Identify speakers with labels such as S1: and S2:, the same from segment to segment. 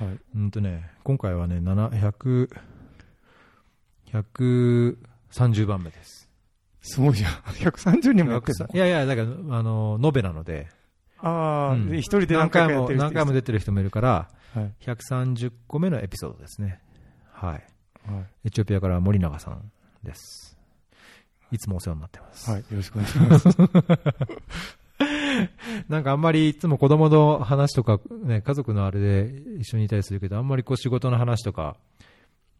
S1: はい。
S2: うんとね、今回はね、700、130番目です。
S1: すごいじゃん。130人もやってる
S2: いやいや、だから、あの、延べなので、
S1: ああ、
S2: うん
S1: で一人で
S2: 何
S1: 何回
S2: 回も、何回も出てる人もいるから、
S1: はい。
S2: 130個目のエピソードですね。はい。
S1: はい。
S2: エチオピアから森永さんです。いつもお世話になってます。
S1: はい。よろしくお願いします。
S2: なんかあんまりいつも子供の話とか、ね、家族のあれで一緒にいたりするけど、あんまりこう仕事の話とか、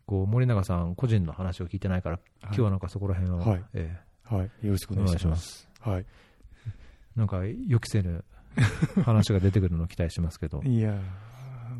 S2: こう森永さん個人の話を聞いてないから、今日はなんかそこら辺を、
S1: はい
S2: え
S1: はい。よろしくお
S2: 願いしま
S1: す。
S2: す。
S1: はい。
S2: なんか予期せぬ話が出てくるのを期待してますけど。
S1: いやー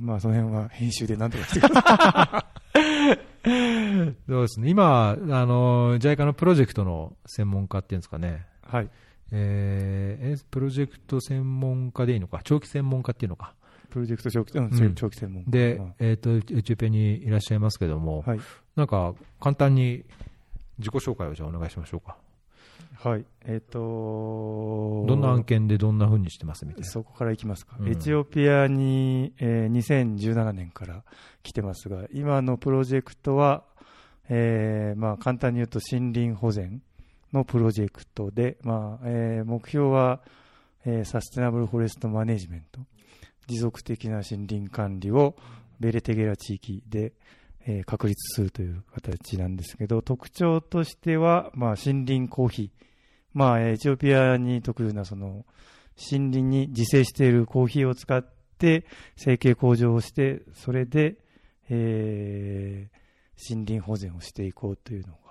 S1: まあその辺は編集で何とかしてくださ
S2: そうですね。今、あの、JICA のプロジェクトの専門家っていうんですかね。
S1: い。はい。
S2: えーえプロジェクト専門家でいいのか、長期専門家っていうのか？
S1: プロジェクト長期、うん
S2: うん
S1: 長期専門。
S2: で
S1: うん、
S2: えっ、と、エチオピアにいらっしゃいますけども、
S1: はい。
S2: なんか簡単に自己紹介をじゃあお願いしましょうか。
S1: はい。えっ、と
S2: どんな案件でどんな風にしてますみたいな。
S1: そこからいきますか、
S2: うん
S1: エチオピアに、えー2017年から来てますが、今のプロジェクトは、えーまあ、簡単に言うと森林保全のプロジェクトで、まあえー目標は、えーサステナブルフォレストマネジメント、持続的な森林管理をベレテゲラ地域で、えー確立するという形なんですけど、特徴としては、まあ、森林コーヒー、まあ、エチオピアに特有なその森林に自生しているコーヒーを使って生計向上をして、それで、えー森林保全をしていこうというのが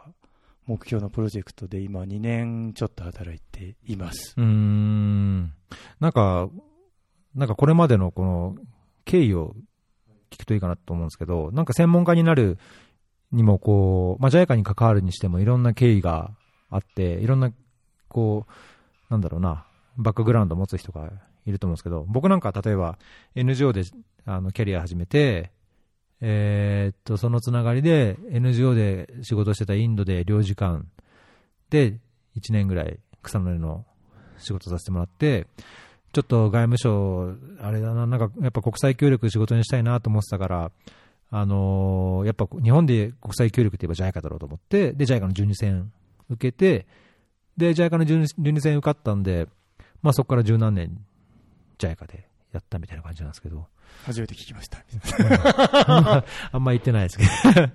S1: 目標のプロジェクトで今2年ちょっと働いています。
S2: うん。なんか、なんかこれまでのこの経緯を聞くといいかなと思うんですけど、なんか専門家になるにもこう、まあ、JICA に関わるにしてもいろんな経緯があって、いろんな、こう、なんだろうな、バックグラウンドを持つ人がいると思うんですけど、僕なんか例えば NGO であのキャリア始めて、えーっと、そのつながりで NGO で仕事してたインドで領事館で1年ぐらい草の根の仕事させてもらって、ちょっと外務省、あれだな、なんかやっぱ国際協力仕事にしたいなと思ってたから、あのーやっぱ日本で国際協力って言えば JICA だろうと思って、で、JICA の12戦受けて、で、JICA の 12, 12戦受かったんで、まあそこから十何年 JICA で。やったみたいな感じなんですけど、
S1: 初めて聞きました。
S2: あんま言ってないですけど。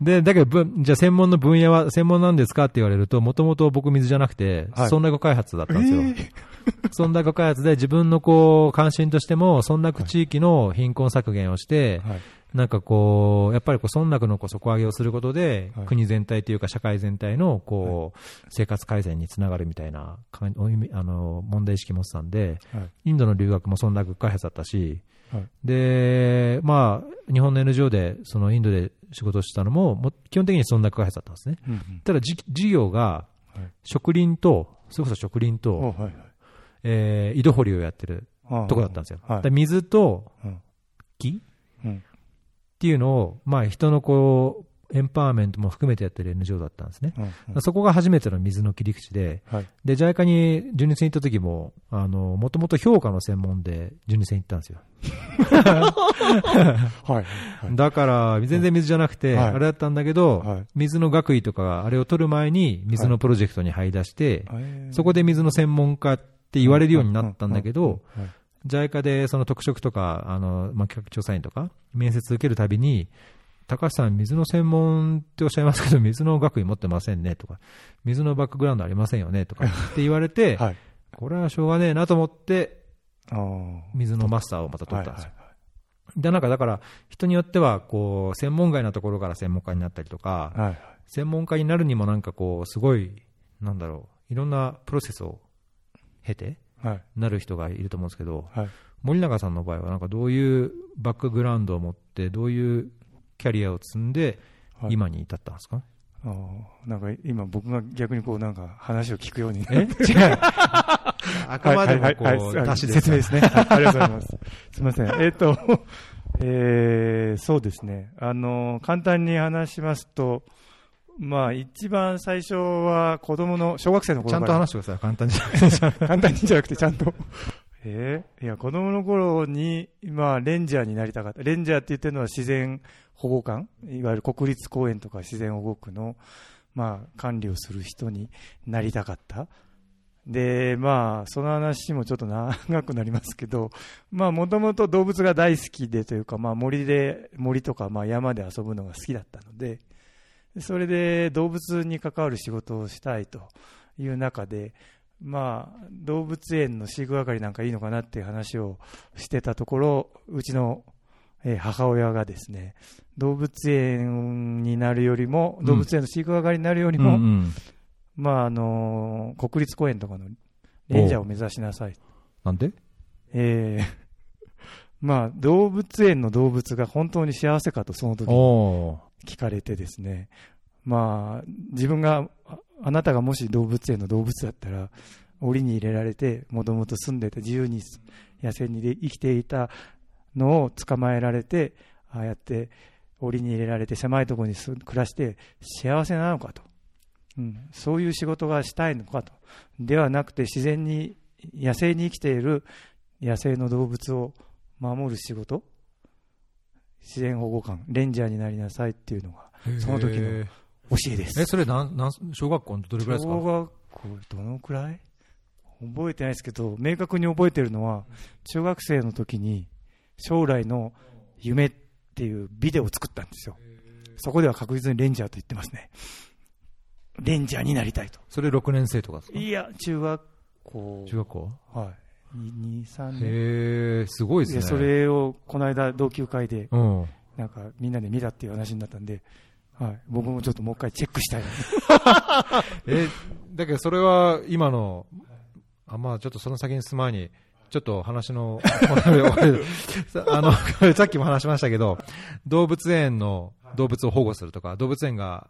S2: で、だけどぶ、じゃあ専門の分野は、専門なんですかって言われると、もともと僕水じゃなくて、
S1: はい
S2: 村落開発だったんですよ。
S1: えー
S2: 村落開発で自分のこう、関心としても、村落地域の貧困削減をして、
S1: はい
S2: なんかこう、やっぱりこう村落のこう底上げをすることで、
S1: はい。
S2: 国全体というか社会全体のこう、生活改善につながるみたいなあの問題意識持ってたんで、
S1: はい。
S2: インドの留学も村落開発だったし、
S1: はい。
S2: で、まあ、日本の NGO でそのインドで仕事をしてたのも、も基本的に村落開発だったんですね。
S1: うんうん。
S2: ただじ事業が
S1: はい。
S2: 植林と、それこそ植林と、
S1: おはいはい。
S2: えー井戸掘りをやってるとこだったんですよ。水と
S1: うん。
S2: 木
S1: うん
S2: っていうのを、まあ、人のこう、エンパワーメントも含めてやってる NGO だったんですね。
S1: うんうん。
S2: そこが初めての水の切り口で、
S1: はい。
S2: で、JICA に純日に行った時も、あの、もともと評価の専門で純日に行ったんですよ。
S1: はい。はい。
S2: だから、全然水じゃなくて、
S1: はい。
S2: あれだったんだけど、
S1: はい。
S2: 水の学位とか、あれを取る前に水のプロジェクトに入り出して、
S1: えー。
S2: そこで水の専門家って言われるようになったんだけど、JICA でその特色とか、あの、まあ、企画調査員とか、面接受けるたびに、高橋さん、水の専門っておっしゃいますけど、水の学位持ってませんねとか、水のバックグラウンドありませんよねとかって言われて、
S1: はい。
S2: これはしょうがねえなと思って、水のマスターをまた取
S1: はい
S2: ったんですよ。
S1: はい
S2: で、なんかだから、人によっては、こう、専門外なところから専門家になったりとか、
S1: はいはい。
S2: 専門家になるにもなんかこう、すごい、なんだろう、いろんなプロセスを経て、
S1: はい
S2: なる人がいると思うんですけど、
S1: はい
S2: 森永さんの場合は、なんかどういうバックグラウンドを持って、どういうキャリアを積んで、
S1: はい
S2: 今に至ったんですか、
S1: あーなんか今僕が逆にこうなんか話を聞くように
S2: え？違う。あくまでもこう、
S1: はい説明ですね。はい ありがとうございます。すみません。えっ、と、えーそうですね。あの、簡単に話しますと、まあ、一番最初は子供の、小学生の
S2: ちゃん。と話してください、簡単にじゃなくて。
S1: 簡単にじゃなくて、ちゃんと。えーいや、子供の頃に、まあ、レンジャーになりたかった。レンジャーって言ってるのは自然保護官いわゆる国立公園とか自然保護区の、まあ、管理をする人になりたかった。で、まあ、その話もちょっと長くなりますけど、まあ、もともと動物が大好きでというか、まあ、森で、森とか、まあ、山で遊ぶのが好きだったので、それで動物に関わる仕事をしたいという中で、まあ、動物園の飼育係なんかいいのかなっていう話をしてたところ、うちの、えー母親がですね、動物園になるよりも、
S2: うん。
S1: 動物園の飼育係になるよりも、
S2: うんうん。
S1: まあ、あのー国立公園とかのレンジャーを目指しなさい。
S2: なんで？
S1: えーまあ、動物園の動物が本当に幸せかとその時聞かれてですね、まあ、自分が、あなたがもし動物園の動物だったら、檻に入れられて、もともと住んでて自由に野生にで生きていたのを捕まえられて、ああやって檻に入れられて狭いところに暮らして幸せなのかと、うん、そういう仕事がしたいのかと、ではなくて自然に野生に生きている野生の動物を守る仕事、自然保護官、レンジャーになりなさいっていうのがその時の教えです。
S2: え、それなん、なん、小学校のどれくらいですか？
S1: 小学校どのくらい？覚えてないですけど、明確に覚えてるのは、中学生の時に将来の夢っていうビデオを作ったんですよ。そこでは確実にレンジャーと言ってますね。レンジャーになりたいと。
S2: それ6年生とかですか？
S1: いや、中学校。
S2: 中学校？
S1: はい。2、3年。
S2: へえ、すごいですね。
S1: それをこの間同級会で
S2: うん。
S1: なんかみんなで見たっていう話になったんで、はい、僕もちょっともう一回チェックしたいな
S2: え、だけどそれは今の、あ、まあちょっとその先に進む前に、ちょっと話の、あの、さっきも話しましたけど、動物園の動物を保護するとか、動物園が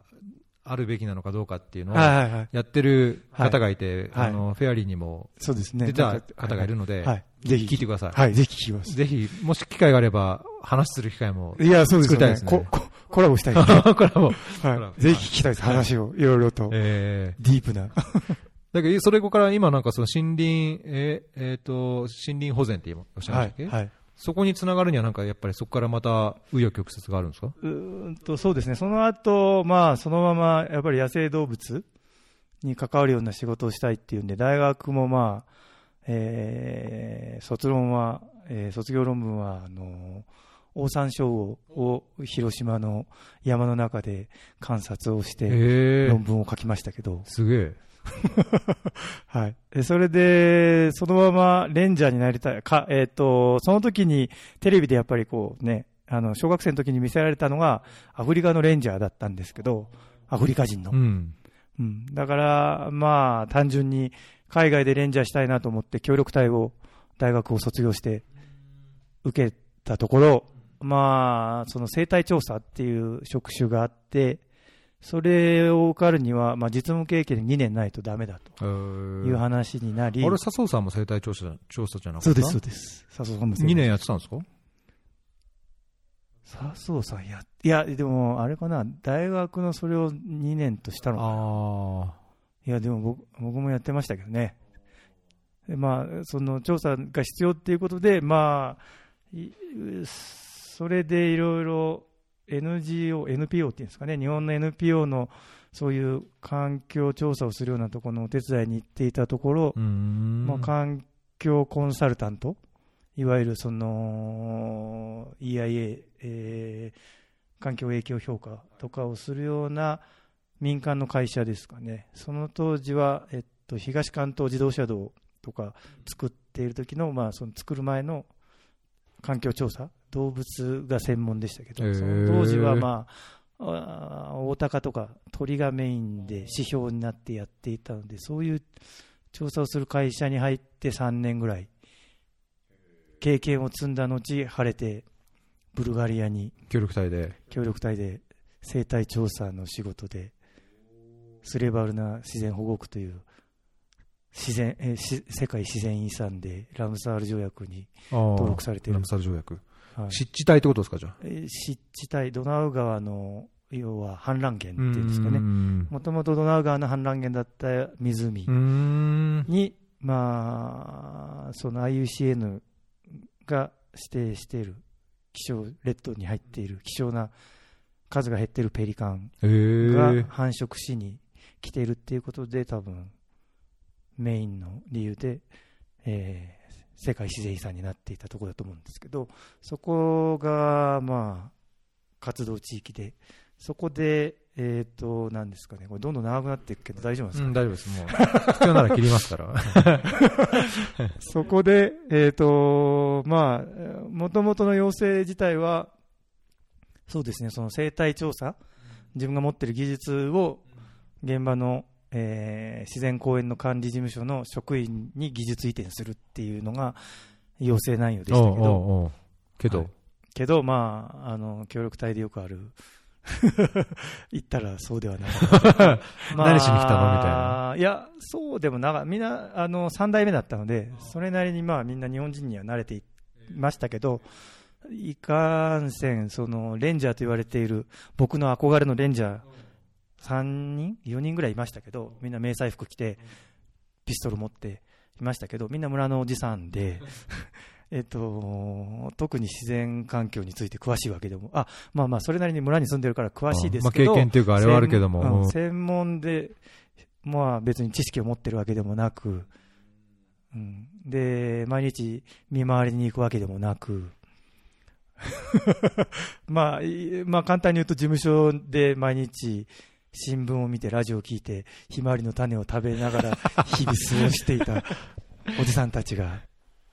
S2: あるべきなのかどうかっていうのを。やってる方がいて、
S1: はい
S2: あの、フェアリーにも
S1: そうですね。
S2: 出た方がいるので、
S1: はい。ぜひ。
S2: 聞いてください。
S1: はい、ぜひ聞きます。
S2: ぜひ、もし機会があれば、話する機会も。
S1: いや、そうですよね。
S2: 作りたいですね
S1: ここコラボしたいですね。
S2: これも、
S1: はい。ぜひ聞きたいです。話を、いろいろと。
S2: え
S1: ディープな。
S2: ー、だけど、それから今なんかその森林、えーえーと、森林保全って今おっしゃいましたっけ、
S1: はい。はい。
S2: そこにつながるにはなんかやっぱりそこからまた、紆余曲折があるんですか？
S1: うーんと、そうですね。その後、まあ、そのまま、やっぱり野生動物に関わるような仕事をしたいっていうんで、大学もまあ、えー卒論は、えー卒業論文は、あの、オオサンショウウオを広島の山の中で観察をして、
S2: へ
S1: 論文を書きましたけど、
S2: すげえ。
S1: はい。でそれで、そのままレンジャーになりたい。か、えっ、と、その時にテレビでやっぱりこうね、あの、小学生の時に見せられたのが、アフリカのレンジャーだったんですけど、アフリカ人の。
S2: うん。
S1: うん。だから、まあ、単純に海外でレンジャーしたいなと思って協力隊を、大学を卒業して受けたところ、まあ、その生態調査っていう職種があって、それを受かるには、まあ、実務経験2年ないとダメだと
S2: え
S1: いう
S2: ー、
S1: 話になり、
S2: あれ、笹生さんも生態調査調査じゃなかった？
S1: そうです、そうです。笹生さんも
S2: 2年やってたんですか？
S1: 笹生さんや、いや、でも、あれかな、大学のそれを2年としたのかな。
S2: あ
S1: いや、でも僕僕もやってましたけどね。でまあ、その調査が必要っていうことで、まあ、いそれでいろいろ NGO、NPO っていうんですかね、日本の NPO のそういう環境調査をするようなところのお手伝いに行っていたところ。まあ、環境コンサルタント、いわゆるその EIA、えー環境影響評価とかをするような民間の会社ですかね、その当時は、えっと、東関東自動車道とか作っている時の、まあ、その作る前の環境調査、動物が専門でしたけど、当時は、まあ、大鷹とか鳥がメインで指標になってやっていたので、そういう調査をする会社に入って3年ぐらい経験を積んだ後晴れてブルガリアに
S2: 協力隊で。
S1: 協力隊で生態調査の仕事でスレバルナ自然保護区という自然え世界自然遺産でラムサール条約に
S2: 登
S1: 登録されている
S2: ラム、サル条約。
S1: はい
S2: 湿地帯ってことですか、じゃあ？
S1: えー湿地帯ドナウ川の要は氾濫源っていうんですかね
S2: ん
S1: もともとドナウ川の氾濫源だった湖。にまあ、その IUCN が指定している気象列島に入っている希少な数が減っているペリカンが繁殖しに来ているっていうことで、多分メインの理由で、えー世界自然遺産になっていたところだと思うんですけど、そこが、まあ、活動地域で、そこで、えっ、と、なんですかね、これどんどん長くなっていくけど大丈夫ですか、
S2: うん、大丈夫です。もう、必要なら切りますから。
S1: そこで、えっ、と、まあ、もともとの要請自体は、そうですね、その生態調査、自分が持っている技術を現場の、えー自然公園の管理事務所の職員に技術移転するっていうのが要請内容でしたけど、
S2: おうおうけど、
S1: はい。けど、まあ、あの協力隊でよくある、言ったらそうではなかった。
S2: 何しに来たの？みたいな。
S1: いや、そうでもなかみんなあの3代目だったので、それなりにまあみんな日本人には慣れていましたけど、いかんせん、そのレンジャーと言われている僕の憧れのレンジャー、3人、4人ぐらいいましたけど、みんな迷彩服着て、ピストル持っていましたけど、みんな村のおじさんで、えっと、特に自然環境について詳しいわけでも、あまあまあ、それなりに村に住んでるから詳しいですけど、
S2: まあ経験っていうかあれはあるけども
S1: 専,、門で、まあ、別に知識を持ってるわけでもなく、うん、で毎日見回りに行くわけでもなく、まあ、いまあ簡単に言うと事務所で毎日新聞を見てラジオを聞いてひまわりの種を食べながら 日々過ごしていたおじさんたちが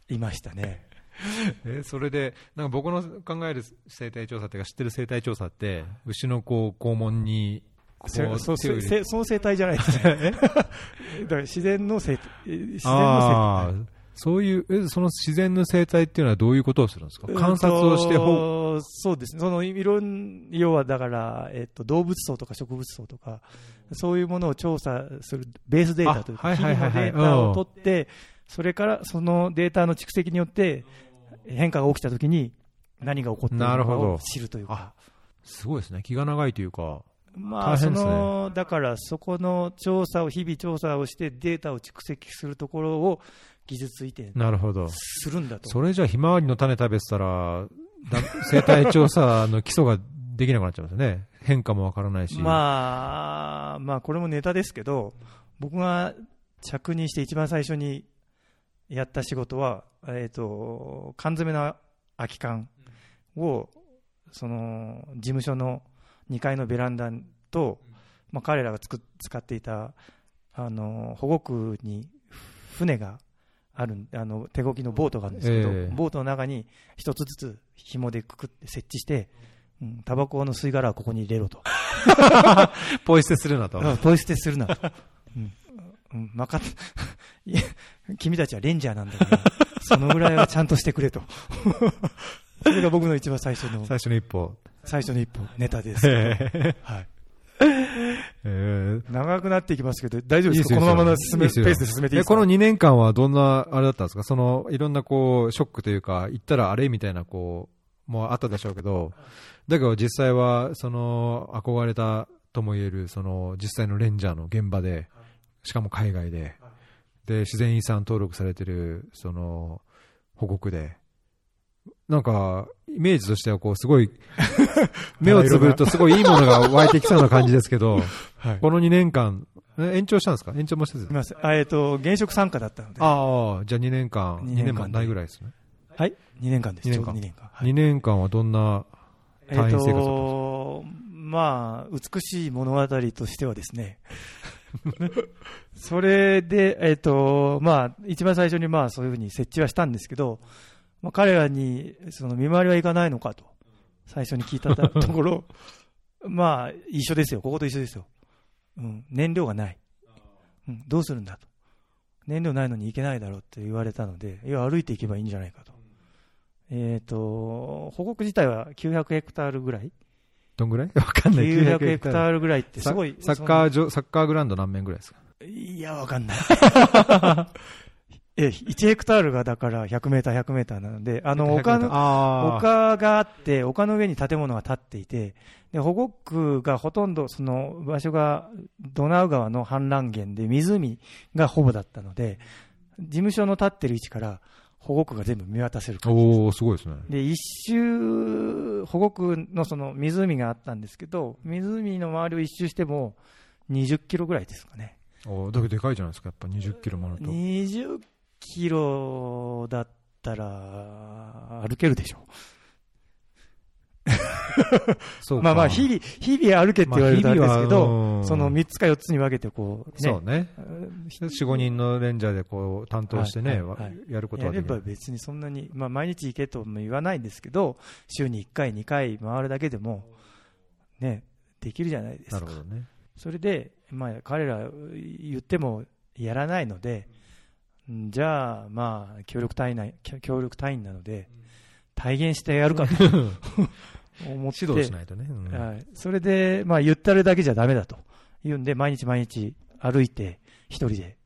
S1: いましたね。
S2: えそれで、なんか僕の考える生態調査っていうか、知ってる生態調査って、牛のこう肛門に、こ
S1: そそその生態じゃないですね。だから自然の生自然の生
S2: あーそういう、えその自然の生態っていうのはどういうことをするんですか？観察をして、ほ
S1: うそうですね、そのいろん要はだから、えっと、動物層とか植物層とか、そういうものを調査するベースデータというか、
S2: あはいはいはいはい
S1: データを取って、それからそのデータの蓄積によって、変化が起きたときに、何が起こっているのかを知るというか。
S2: すごいですね。気が長いというか。
S1: まあ、そ
S2: 大変ですね
S1: のだからそこの調査を、日々調査をして、データを蓄積するところを技術移転
S2: なるほど。
S1: するんだと。
S2: それじゃあ、ひまわりの種食べてたら、だ 生態調査の基礎ができなくなっちゃいますよね。変化もわからないし。
S1: まあ、まあ、これもネタですけど、僕が着任して一番最初にやった仕事は、えっ、と、缶詰の空き缶を、その、事務所の2階のベランダと、まあ、彼らがつく使っていた、あの、保護区に船があるんあの、手動きのボートがあるんですけど、
S2: ええ
S1: ボートの中に一つずつ紐でくくって設置して、うん、タバコの吸い殻はここに入れろと。
S2: ポイ捨てするなと。
S1: うんポイ捨てするなと。うん。うん、まかっいや君たちはレンジャーなんだから、そのぐらいはちゃんとしてくれと。それが僕の一番最初の、
S2: 最初の一歩。
S1: 最初の一歩、ネタです。
S2: え
S1: はい。
S2: ー。
S1: 長くなっていきますけど、大丈夫
S2: いいです
S1: かこのままの進めペースで進めていいですか？
S2: えこの2年間はどんな、あれだったんですか？その、いろんなこう、ショックというか、言ったらあれみたいな、こう、もうあったでしょうけど、だけど実際は、その、憧れたとも言える、その、実際のレンジャーの現場で、しかも海外で、で、自然遺産登録されてる、その、保護区で、なんか、イメージとしては、こう、すごい、目をつぶるとすごいいいものが湧いてきそうな感じですけど、
S1: はい。
S2: この2年間、え延長したんですか？延長も
S1: せん。あえっ、と、現職参加だったので、
S2: ああ、じゃあ2年間、2
S1: 二年間
S2: ないぐらいですね。
S1: はい。2年間です。
S2: 二年間
S1: ちょうど2年間。はい
S2: 2年間はどんな、
S1: えっ、
S2: 単位生活だったんですか？
S1: と、まあ、美しい物語としてはですね、それで、えっ、と、まあ、一番最初にまあ、そういうふうに設置はしたんですけど、まあ、彼らに、その、見回りはいかないのかと、最初に聞いたと ころ、まあ、一緒ですよ。ここと一緒ですよ。うん、燃料がない。うん、どうするんだと。燃料ないのに行けないだろうって言われたので、いや、歩いていけばいいんじゃないかと。えっ、と、保護区自体は900ヘクタールぐらい
S2: どんぐらい？わかんない。
S1: 900ヘクタ
S2: ー
S1: ールぐらいってすごい。
S2: サッカー場、サッカーグラウンド何面ぐらいですか？
S1: いや、わかんない。え、1ヘクタールがだから100メーター、100メーターなので、あの、丘の、
S2: あ
S1: 丘があって、丘の上に建物が建っていて、で、保護区がほとんど、その場所がドナウ川の氾濫源で湖がほぼだったので、事務所の立ってる位置から保護区が全部見渡せる感じです。
S2: おー、すごいですね。
S1: で、一周、保護区のその湖があったんですけど、湖の周りを一周しても20キロぐらいですかね。
S2: おーだけどでかいじゃないですか、やっぱ20キロもあると。
S1: 20キロだったら歩けるでしょ。
S2: そうか
S1: まあまあ、日々、日々歩けって言われるとあれですけど、
S2: うん
S1: その3つか4つに分けてこう、ね、
S2: そうね。4、5人のレンジャーでこう担当してね、
S1: はいはいはい
S2: やることはできる。
S1: 別にそんなに、まあ、毎日行けとも言わないんですけど、週に1回、2回回るだけでも、ね、できるじゃないですか
S2: なるほ。どね。
S1: それで、まあ、彼ら言ってもやらないので、んじゃあ、まあ、協力隊員な協力隊員なので、体現してやるかと。思って、
S2: 指導しないとね。うん。
S1: はい、それで、まあ、言ったるだけじゃダメだと言うんで、毎日毎日歩いて、一人で、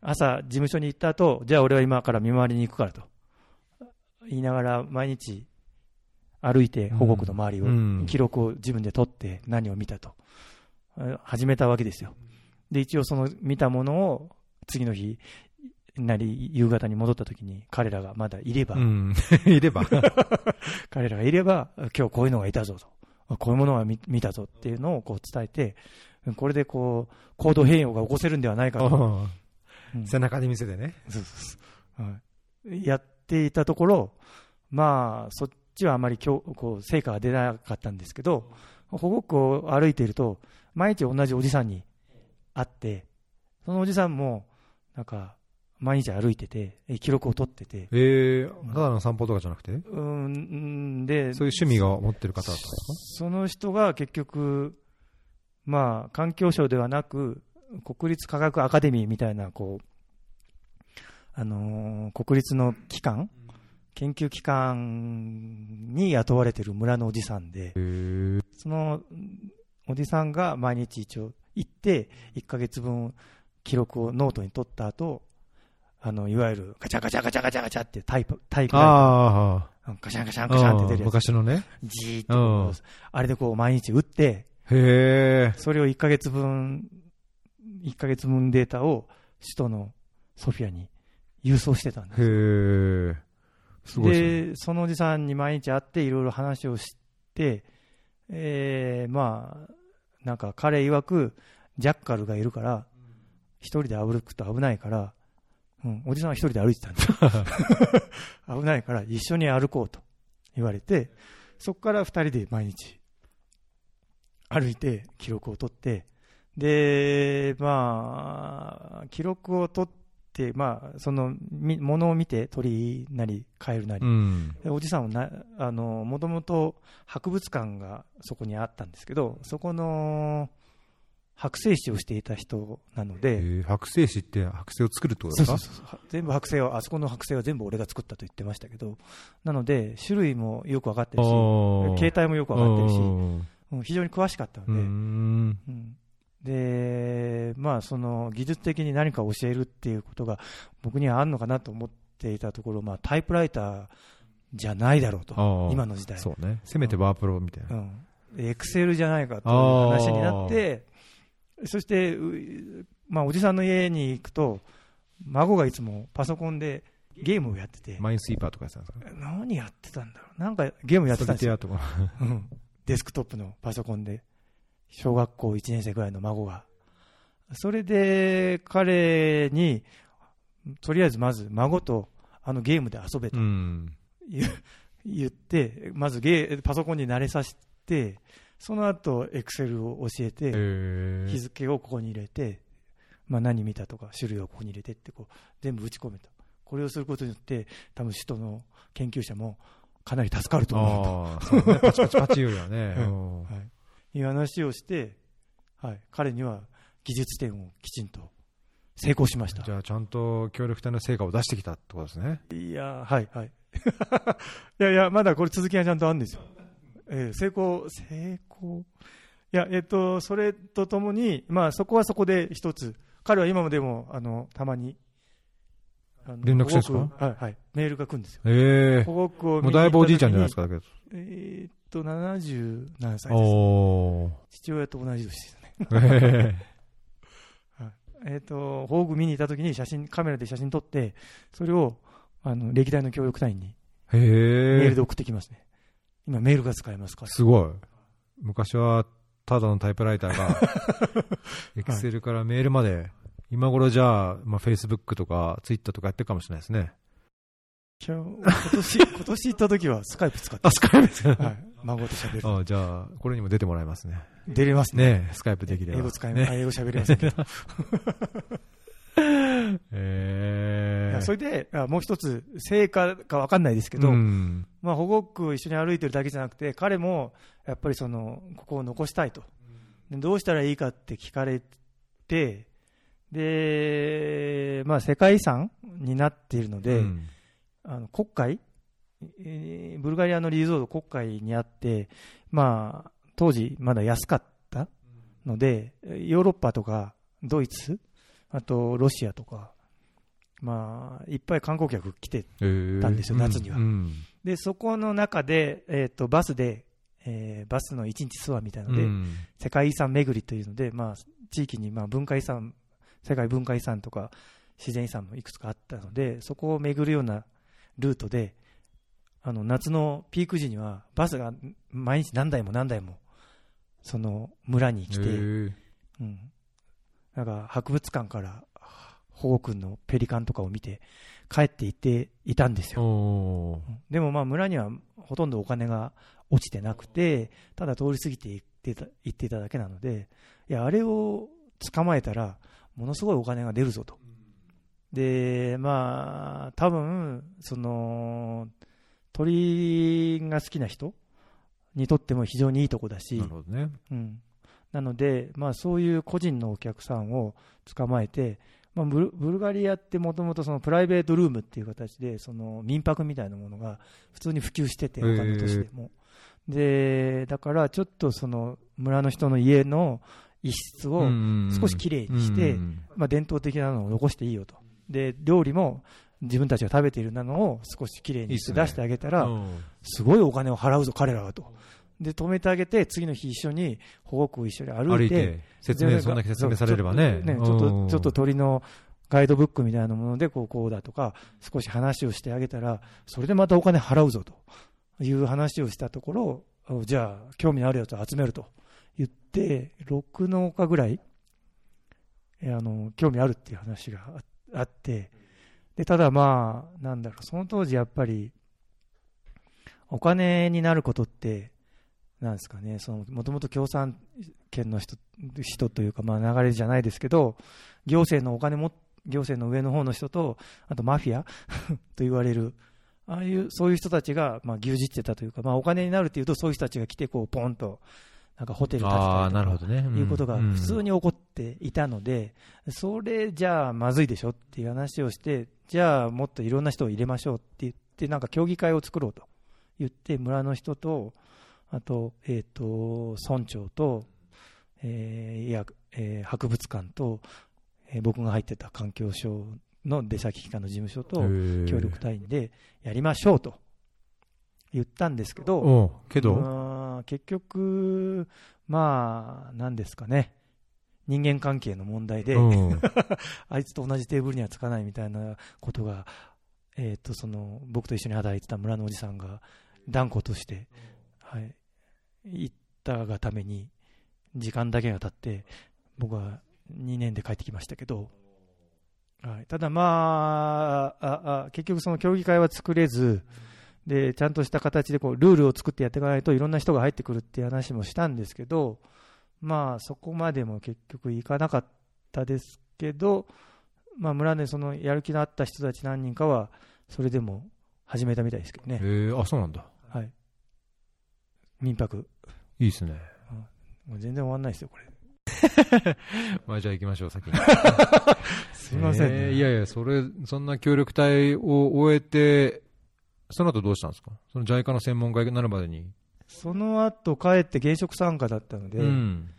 S1: 朝、事務所に行った後、じゃあ俺は今から見回りに行くからと。言いながら、毎日歩いて保護区の周りを、
S2: うん。
S1: 記録を自分で取って何を見たと、あ始めたわけですよ。で、一応その見たものを次の日、なり夕方に戻った時に彼らがまだいれば、
S2: うん。いれば。
S1: 彼らがいれば、今日こういうのがいたぞと、こういうものが見見たぞっていうのをこう伝えて、これでこう行動変容が起こせるんではないかと、うん
S2: 背中で見せてね。
S1: そうそうそうはいやっていたところ、まあ、そっちはあまりきょうこう成果が出なかったんですけど、保護区を歩いていると、毎日同じおじさんに会って、そのおじさんも、なんか、毎日歩いてて、え記録を取ってて、
S2: えー、ただの散歩とかじゃなくて？
S1: うんうんで、
S2: そういう趣味が持ってる方だったんです
S1: その人が結局、まあ、環境省ではなく、国立科学アカデミーみたいな、こう、あのー国立の機関、研究機関に雇われてる村のおじさんでそのうんおじさんが毎日一応行って、1ヶ月分記録をノートに取った後、あの、いわゆるガチャガチャガチャガチャガチャってタイプ、タイプガシャンガシャン
S2: あ、
S1: ガシャンって出
S2: うん
S1: るやつ、
S2: 昔のね。
S1: じーっとあれでこう毎日打って、
S2: へえ。
S1: それを1ヶ月分、1ヶ月分データを首都のソフィアに郵送してたんです。
S2: へえ。すごいで
S1: そのおじさんに毎日会っていろいろ話をして、えー、まあ、なんか彼曰く、ジャッカルがいるから、一人で歩くと危ないから、うん、おじさんは一人で歩いてたんです 危ないから一緒に歩こうと言われて、そこから二人で毎日歩いて記録を取って、で、まあ、記録を取って、まあ、その、みものを見て鳥なりカエルなり
S2: う、ん。
S1: でおじさんはな、あの、もともと博物館がそこにあったんですけど、そこの剥製師をしていた人なの
S2: え
S1: で、
S2: ー、剥製師って剥製を作るってことですか？
S1: そうそうそう全部剥製は、あそこの剥製は全部俺が作ったと言ってましたけど、なので、種類もよく分かってるし、携帯もよく分かってるし、
S2: うん。
S1: うん非常に詳しかったので、
S2: うん。
S1: うん。で、まあ、その技術的に何か教えるっていうことが僕にはあるのかなと思っていたところ、まあ、タイプライターじゃないだろうと、今の時代。
S2: そうね。せめてワープロみたいな。
S1: うん、エクセルじゃないかという話になって、そして、うまあ、おじさんの家に行くと、孫がいつもパソコンでゲームをやってて、
S2: マインスイーパーとかやってたんですか？
S1: 何やってたんだろう、なんかゲームやってたんですよ、
S2: とか。
S1: うんデスクトップのパソコンで、小学校1年生ぐらいの孫が。それで、彼に、とりあえずまず孫とあのゲームで遊べと
S2: うん。
S1: 言って、まずゲーパソコンに慣れさせて、その後、エクセルを教え
S2: へ
S1: て、
S2: え。
S1: 日付をここに入れて、まあ、何見たとか、種類をここに入れてってこう、全部打ち込めた。これをすることによって、多分首都の研究者もかなり助かると思うと。
S2: パチパチパチ言うよね。
S1: う
S2: うん
S1: はい、いう話をして、はい、彼には技術点をきちんと成功しました。
S2: じゃあ、ちゃんと協力隊の成果を出してきたってことですね。
S1: いやー、はい、はい。いやいや、まだこれ続きがちゃんとあるんですよ。えー成功、成功？いや、えっ、と、それとともに、まあ、そこはそこで一つ、彼は今もでも、あの、たまに、
S2: 連絡してる
S1: はい、はい、メールが来るんですよ。
S2: ええ。
S1: 保護区を見
S2: もうだいぶおじいちゃんじゃないですか、だけど。
S1: えーっと、77歳です。父親と同じ年ですね。
S2: え
S1: えっ、と、宝具見に行った時に写真、カメラで写真撮って、それを、あの、歴代の協力隊員に
S2: へ
S1: メー
S2: え
S1: ルで。送ってきますね。今メールが使えますから。
S2: すごい。昔は、ただのタイプライターが、エクセルからメールまで、今頃じゃあ、まあ、Facebook とか Twitter とかやってるかもしれないですね。
S1: 今日、今年、今年行った時はスカイプ使って
S2: あ、スカイプですか、
S1: はい。孫と喋る。
S2: あじゃあ、これにも出てもらいますね。
S1: 出れますね。
S2: ねえスカイプできれば。
S1: 英語使い、
S2: ね
S1: あ英語喋れませんけど。
S2: えー。
S1: それで、あもう一つ、成果かわかんないですけど、
S2: うん。
S1: まあ、保護区を一緒に歩いてるだけじゃなくて、彼もやっぱりそのここを残したいと、でどうしたらいいかって聞かれて、でまあ、世界遺産になっているので、
S2: うん。
S1: あの国会、えーブルガリアのリゾート国会にあって、まあ、当時まだ安かったので、ヨーロッパとかドイツ、あとロシアとか、まあ、いっぱい観光客来て
S2: えー
S1: たんですよ夏には。
S2: うん
S1: で、そこの中で、えっ、と、バスで、えーバスの一日ツアーみたいなので、
S2: うん。
S1: 世界遺産巡りというので、まあ、地域に、まあ、文化遺産、世界文化遺産とか、自然遺産もいくつかあったので、そこを巡るようなルートで、あの、夏のピーク時には、バスが毎日何台も何台も、その村に来て、
S2: えー。
S1: うん。なんか、博物館から、保護区のペリカンとかを見て、帰っていっていたんですよ。でもまあ村にはほとんどお金が落ちてなくて、ただ通り過ぎて行ってた行っていただけなので、いや、あれを捕まえたら、ものすごいお金が出るぞと。で、まあ、多分その鳥が好きな人にとっても非常にいいとこだし
S2: なる、ほどね。
S1: うん、なので、まあ、そういう個人のお客さんを捕まえて、まあ、ブルブルガリアってもともとプライベートルームっていう形でその民泊みたいなものが普通に普及してて、他の都市でも。でだからちょっとその村の人の家の一室を少しきれいにして、
S2: うん
S1: まあ、伝統的なのを残していいよと、で料理も自分たちが食べているのを少しきれいにして出してあげたら、
S2: うん。
S1: すごいお金を払うぞ、彼らはと。で、止めてあげて、次の日一緒に保護区を一緒に歩いて、
S2: 説明、
S1: で
S2: そんだけ説明されればね。
S1: ちょっとちょっと鳥のガイドブックみたいなもので、こうこうだとか、少し話をしてあげたら、それでまたお金払うぞという話をしたところ、おじゃあ、興味のあるやつを集めると言って、6農家ぐらい、えあの興味あるっていう話がああって、でただまあ、なんだろう、その当時やっぱり、お金になることって、なんですかね、もともと共産権の人人というか、まあ、流れじゃないですけど、行政のお金も、行政の上の方の人と、あとマフィア と言われる、ああいう、そういう人たちが、まあ、牛耳ってたというか、まあ、お金になるというと、そういう人たちが来て、こう、ポンと、なんかホテル建て
S2: ああ、な
S1: たりとか、
S2: るほどね。
S1: いうことが普通
S2: に。
S1: に起こっていたので、それじゃあまずいでしょっていう話をして、じゃあもっといろんな人を入れましょうって言って、なんか協議会を作ろうと言って、村の人と、あと、えっ、と、村長と、えーいや、えー博物館と、えー僕が入ってた環境省の出先機関の事務所と協力隊員でやりましょうと言ったんですけど、
S2: けど、
S1: まあ結局、まあ、なんですかね、人間関係の問題で、
S2: うん。
S1: あいつと同じテーブルにはつかないみたいなことが、えー、とその僕と一緒に働いてた村のおじさんが断固として、はい、言ったがために、時間だけが経って、僕は2年で帰ってきましたけど、はい、ただまあああ、結局その協議会は作れず、でちゃんとした形でこうルールを作ってやっていかないといろんな人が入ってくるっていう話もしたんですけど、まあ、そこまでも結局いかなかったですけど、まあ、村でそのやる気のあった人たち何人かは、それでも始めたみたいですけどね、
S2: えー、あ、そうなんだ。
S1: はい、民泊、
S2: いいですね。
S1: もう全然終わんないですよ、これ。
S2: まあ、じゃあ行きましょう、先に。
S1: すいません、ね
S2: えーいやいや、それ、そんな協力隊を終えて、その後どうしたんですか？その JICA の専門家になるまでに。
S1: その後帰って現職参加だったので、
S2: うん。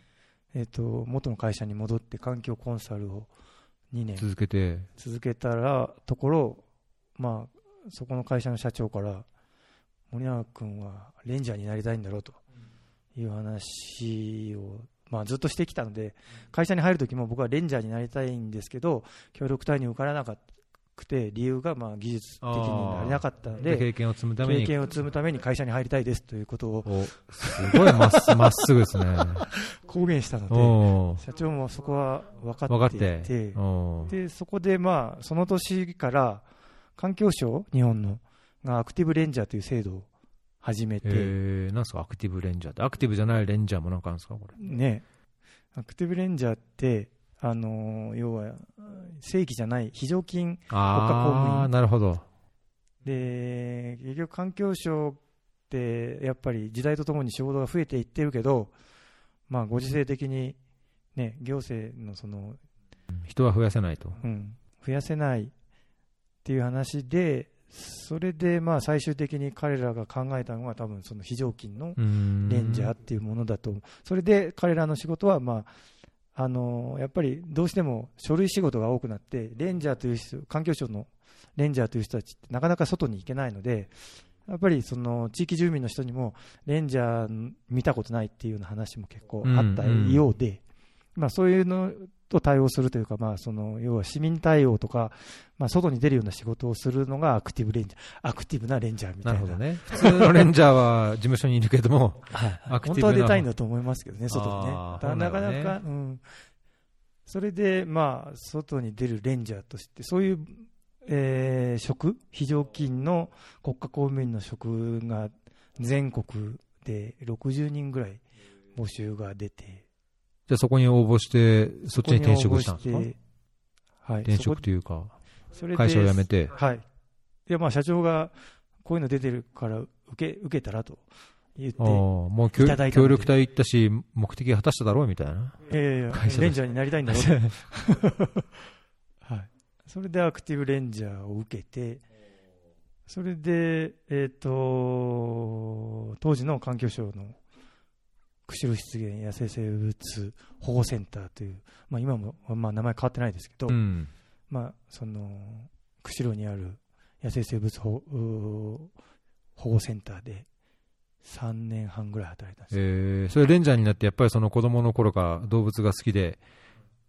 S1: えー、と元の会社に戻って環境コンサルを2年
S2: 続けて。
S1: 続けたらところ、まあ、そこの会社の社長から森永君はレンジャーになりたいんだろうという話をまあ、ずっとしてきたので、会社に入るときも僕はレンジャーになりたいんですけど、協力隊に受からなくて、理由がまあ技術的になれなかったので、
S2: 経験を積むために。
S1: 経験を積むために会社に入りたいですということを
S2: おすごいまっすまっすぐですね。
S1: 公言したので、
S2: お
S1: 社長もそこは分か
S2: っ
S1: って。い
S2: て
S1: でそこでまあその年から環境省、日本のがアクティブレンジャーという制度を始めて、
S2: えー、なんすか、アクティブレンジャーって。アクティブじゃないレンジャーもなんかあるんですか、これ。
S1: ね、アクティブレンジャーって、あのー要は正規じゃない非常勤
S2: ああ、なるほど。
S1: で、結局環境省ってやっぱり時代とともに仕事が増えていってるけど、まあ、ご時世的に、ね、行政のその
S2: 人は増やせないと。
S1: うん、増やせないっていう話で、それでまあ最終的に彼らが考えたのが、多分その非常勤のレンジャーっていうものだとそれで彼らの仕事は、まあ、あのやっぱりどうしても書類仕事が多くなって、レンジャーという人、環境省のレンジャーという人たちってなかなか外に行けないので、やっぱりその地域住民の人にも、レンジャー見たことないっていうような話も結構あったようで、まあ、そういうのと対応するというか、まあ、その要は市民対応とか、まあ、外に出るような仕事をするのがアクティブレンジャー、アクティブなレンジャーみたな。
S2: ないるほどね。普通のレンジャーは 事務所にいるけども、
S1: はい
S2: アクティブな
S1: 本当は出たいんだと思いますけどね、外にね。だなかなか、うん、それで、まあ、外に出るレンジャーとして、そういう、えー職、非常勤の国家公務員の職が全国で60人ぐらい募集が出て、
S2: じゃあそこに応募して、そっちに転職したんですか？
S1: はい、
S2: 転職というか、会社を辞めて。
S1: はい。で、まあ、社長が、こういうの出てるから、受け、受けたらと言っていただいたので
S2: 協力隊行ったし、目的果たしただろうみたいな。
S1: え
S2: 会社だ
S1: レンジャーになりたいんだろうと。はい。それでアクティブレンジャーを受けて、それで、えっ、と、当時の環境省の釧路湿原野生生物保護センターという、まあ今も、まあ名前変わってないですけど、
S2: うん。
S1: まあその、釧路にある野生生物保保護センターで3年半ぐらい働いたんですよ。
S2: えー、それレンジャーになって、やっぱりその子供の頃から動物が好きで、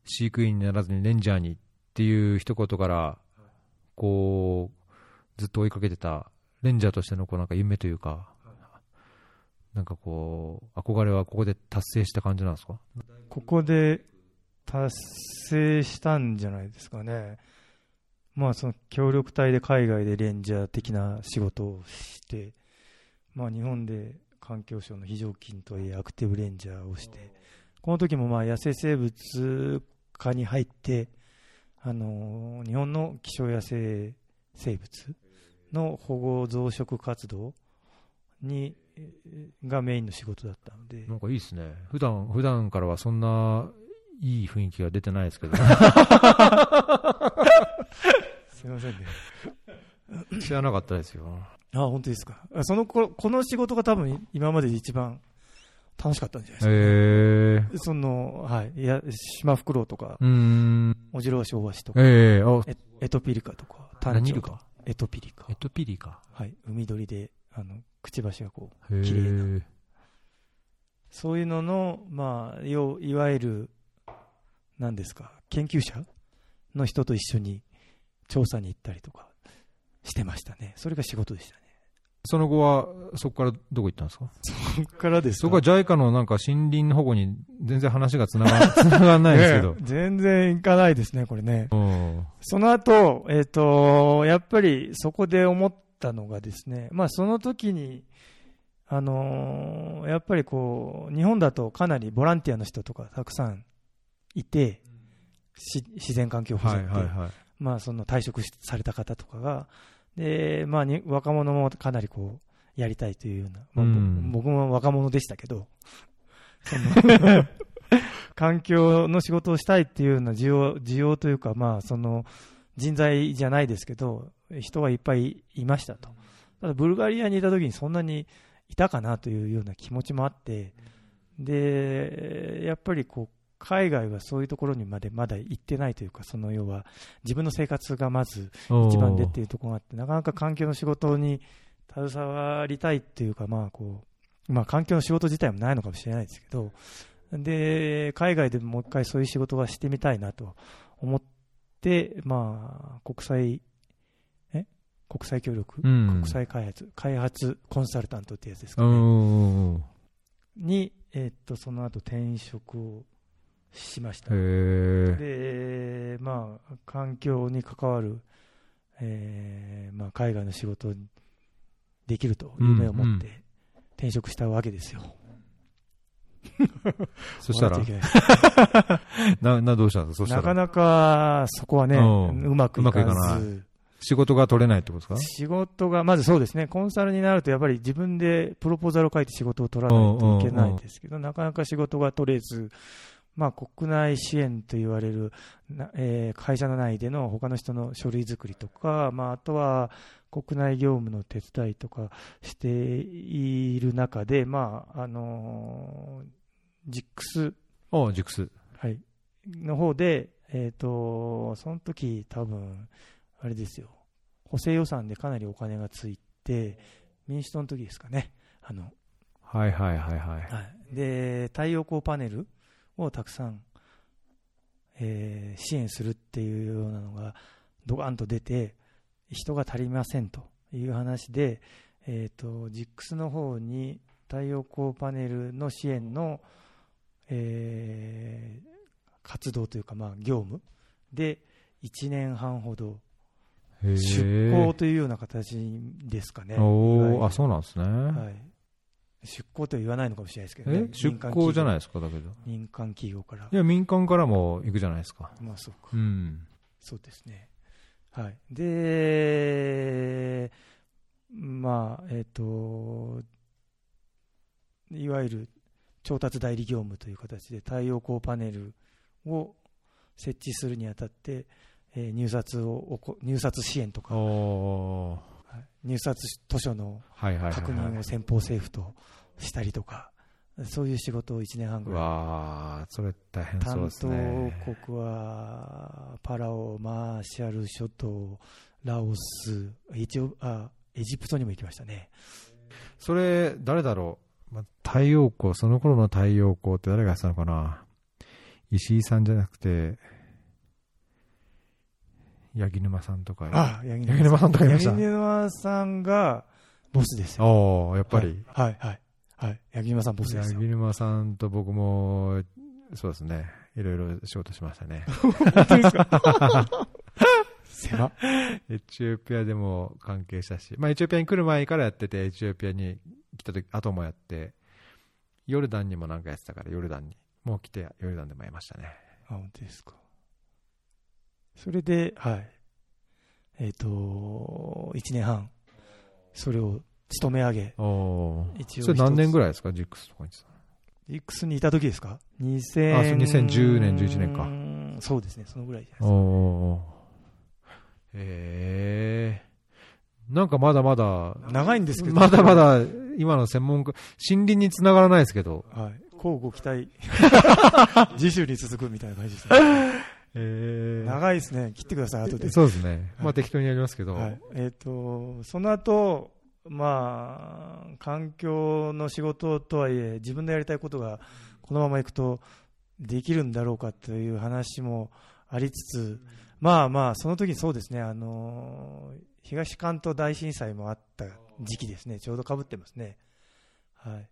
S2: 飼育員にならずにレンジャーにっていう一言から、こう、ずっと追いかけてた、レンジャーとしてのこうなんか夢というか、なんかこう、憧れはここで達成した感じなんですか？
S1: ここで達成したんじゃないですかね。まあその協力隊で海外でレンジャー的な仕事をして、まあ日本で環境省の非常勤といえアクティブレンジャーをして、この時もまあ野生生物科に入って、あの日本の希少野生生物の保護増殖活動にがメインの仕事だったので
S2: な、んかいいですね。普段、普段からはそんないい雰囲気が出てないですけど、
S1: すみませんね。
S2: 知らなかったですよ。
S1: あ、本当ですか。あそのここの仕事が多分今までで一番楽しかったんじゃないですか。
S2: えー、
S1: その、はい。いや、シマフクロウとか、
S2: うーん、
S1: オジロワシオオワシとか、
S2: えー、あ、
S1: エエトピリカとか、タンチョウとか、エトピリカ
S2: エ。トピリか。
S1: はい。海鳥で、あの、くちばしがこう、
S2: へ
S1: 綺麗な。
S2: ー
S1: そういうのの、まあ、よいわゆる、何ですか、研究者の人と一緒に調査に行ったりとかしてましたね。それが仕事でしたね。
S2: その後は、そこからどこ行ったんですか？
S1: そこからです
S2: そこは JICA のなんか森林保護に全然話がつながつな がんないですけど
S1: ね。全然いかないですね、これね。
S2: うん
S1: その後、えっ、と、やっぱりそこで思ったのがですね、まあその時に、あのーやっぱりこう、日本だとかなりボランティアの人とかたくさんいて、し自然環境保
S2: は
S1: 全って、
S2: いはいはい。
S1: まあその退職しされた方とかが、で、まあに若者もかなりこう、やりたいというような、まあぼ
S2: うん
S1: 僕も若者でしたけど、その 環境の仕事をしたいっていうような需要、需要というか、まあその人材じゃないですけど、人はいっぱいいましたと。ただブルガリアにいた時にそんなにいたかなというような気持ちもあって、で、やっぱりこう、海外はそういうところにまでまだ行ってないというか、その要は自分の生活がまず一番でっていうところがあって、なかなか環境の仕事に携わりたいっていうか、まあこう、まあ環境の仕事自体もないのかもしれないですけど、で、海外でもう一回そういう仕事がしてみたいなと思って、まあ、国際、え？国際協力、
S2: うん
S1: 国際開発、開発コンサルタントってやつです
S2: う
S1: かね。に、えっと、その後転職をしました。
S2: え。
S1: で、まあ、環境に関わる、えーまあ、海外の仕事にできるという夢を持っ
S2: うん
S1: て転職したわけですよ。
S2: そしたら？
S1: ない。
S2: な、な、どうしたんですか。
S1: なからなかそこはね、
S2: うん
S1: うまくいか
S2: な
S1: ず、
S2: 仕事が取れないってことですか
S1: 仕事が、まずそうですね、コンサルになると、やっぱり自分でプロポーザルを書いて仕事を取らないといけないんですけど、なかなか仕事が取れず、まあ、国内支援と言われる、なえー会社の内での他の人の書類作りとか、まあ、あとは国内業務の手伝いとかしている中で、まああのージックス。
S2: ああ、ジクス。
S1: はい、の方で、えっ、と、その時多分、あれですよ、補正予算でかなりお金がついて、民主党の時ですかね、あの、
S2: はいはいはいはい。
S1: はい、で、太陽光パネルをたくさん、えー支援するっていうようなのが、ドカンと出て、人が足りませんという話で、えっ、と、ジックスの方に太陽光パネルの支援の、えー活動というか、まあ、業務で1年半ほど出向というような形ですかね。
S2: おあ、そうなんですね。
S1: はい、出向とは言わないのかもしれないですけどね
S2: え、出向じゃないですか、だけど。
S1: 民間企業から
S2: い。や、民間からも行くじゃないですか。
S1: まあそうか。
S2: うん。
S1: そうですね。はい。で、まあ、えっ、と、いわゆる調達代理業務という形で太陽光パネルを設置するにあたって、えー入札をおこ、入札支援とか、入札図書の確認
S2: はい。
S1: を先方政府としたりとか、そういう仕事を1年半
S2: う
S1: ぐらい
S2: それ大変そう
S1: 担
S2: です
S1: 当
S2: ね。
S1: 国はパラオ、マーシャル諸島、ラオス、エチオあエジプトにも行きましたね。
S2: それ、誰だろう、ま太陽光、その頃の太陽光って誰がやってたのかな？石井さんじゃなくて、八木沼さんとか。
S1: あ八木
S2: 八木沼さんとかいました？
S1: 八木沼さんがボスですよ。
S2: おー、やっぱり。
S1: はい、はい、はい。八木沼さんボスですよ。
S2: 八木沼さんと僕も、そうですね。いろいろ仕事しましたね。
S1: 狭。
S2: エチオピアでも関係したし、まあエチオピアに来る前からやってて、エチオピアに来た時、後もやって、ヨルダンにもなんかやってたから、ヨルダンに。もう来て、ヨルダンでもやりましたね。
S1: あ、本当ですか。それで、はい。えっ、と、1年半、それを務め上げ。一応
S2: それ何年ぐ
S1: らい
S2: ですか、ジックスとかに。
S1: X にいた時ですか ?2000
S2: あそう2010年11年か
S1: か。そうですね、そのぐらいじゃないですか。
S2: へえー。なんかまだまだ、
S1: 長いんですけど。
S2: まだま。だ今の専門家、森林につながらないですけど。
S1: はい。交互期待。次週に続くみたいな感じですね。
S2: え
S1: 長いですね。切ってください、後で。
S2: そうですね。ま
S1: はい
S2: あ適当にやりますけど。
S1: はい。えっ、と、その後、まあ、環境の仕事とはいえ、自分のやりたいことがこのままいくとできるんだろうかという話もありつつ、まあまあ、その時そうですね、あの、東関東大震災もあった時期ですね、ちょうどかぶってますね。はい。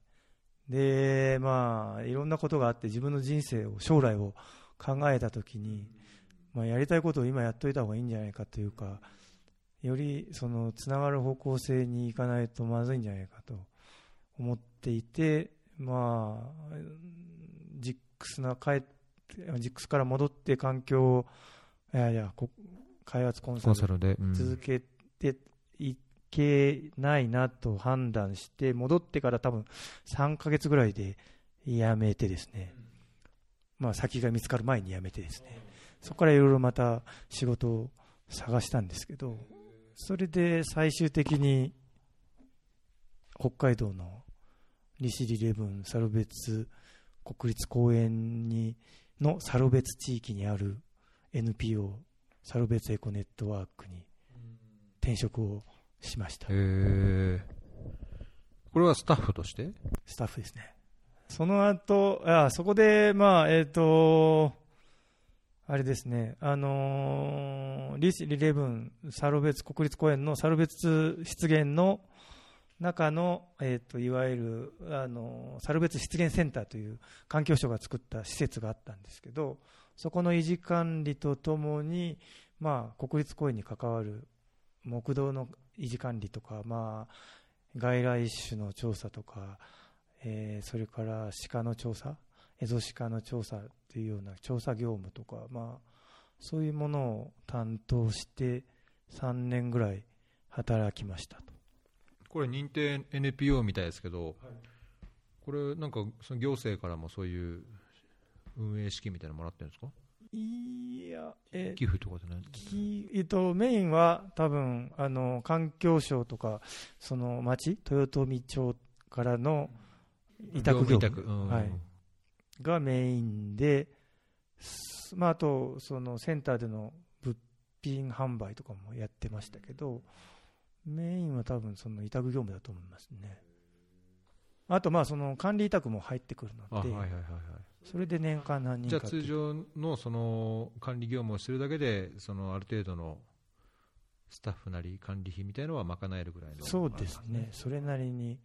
S1: で、まあ、いろんなことがあって、自分の人生を、将来を考えた時に、まあ、やりたいことを今やっといた方がいいんじゃないかというか、よりそのつながる方向性に行かないとまずいんじゃないかと思っていて、まあ、ジックスな帰って、ジックスから戻って環境、いやいや、こ開発
S2: コンサルで。うん
S1: 続けていけないなと判断して、戻ってから多分3ヶ月ぐらいで辞めてですね、まあ先が見つかる前に辞めてですね、そこからいろいろまた仕事を探したんですけど、それで最終的に北海道の利尻レブンサルベツ国立公園にのサルベツ地域にある NPO サルベツエコネットワークに転職をしました。
S2: へえ。これはスタッフとして？
S1: スタッフですね。その後、あそこで、まあ、えっ、と、あれですね、あのーリシリレブン、サルベツ国立公園のサルベツ湿原の中の、えっ、と、いわゆる、あのーサルベツ湿原センターという環境省が作った施設があったんですけど、そこの維持管理とともに、まあ、国立公園に関わる木道の維持管理とか、まあ、外来種の調査とか、えーそれから鹿の調査、エゾシカの調査というような調査業務とか、まあ、そういうものを担当して3年ぐらい働きましたと。
S2: これ認定 NPO みたいですけど、これなんかその行政からもそういう運営資金みたいなのもらってるんですか？
S1: いや、え
S2: 寄付とかじゃない
S1: きえっと、メインは多分あの環境省とかその町豊富町からの委託業
S2: 委
S1: 務
S2: 託うん。
S1: はい。がメインで、すまあ、あとそのセンターでの物品販売とかもやってましたけどメインは多分その委託業務だと思いますね。あとまあその管理委託も入ってくるので、
S2: あはいはいはいはい
S1: それで年間何人
S2: じゃあ通常のその管理業務をするだけでそのある程度のスタッフなり管理費みたいのは賄えるぐらいの
S1: そうですね、それなりに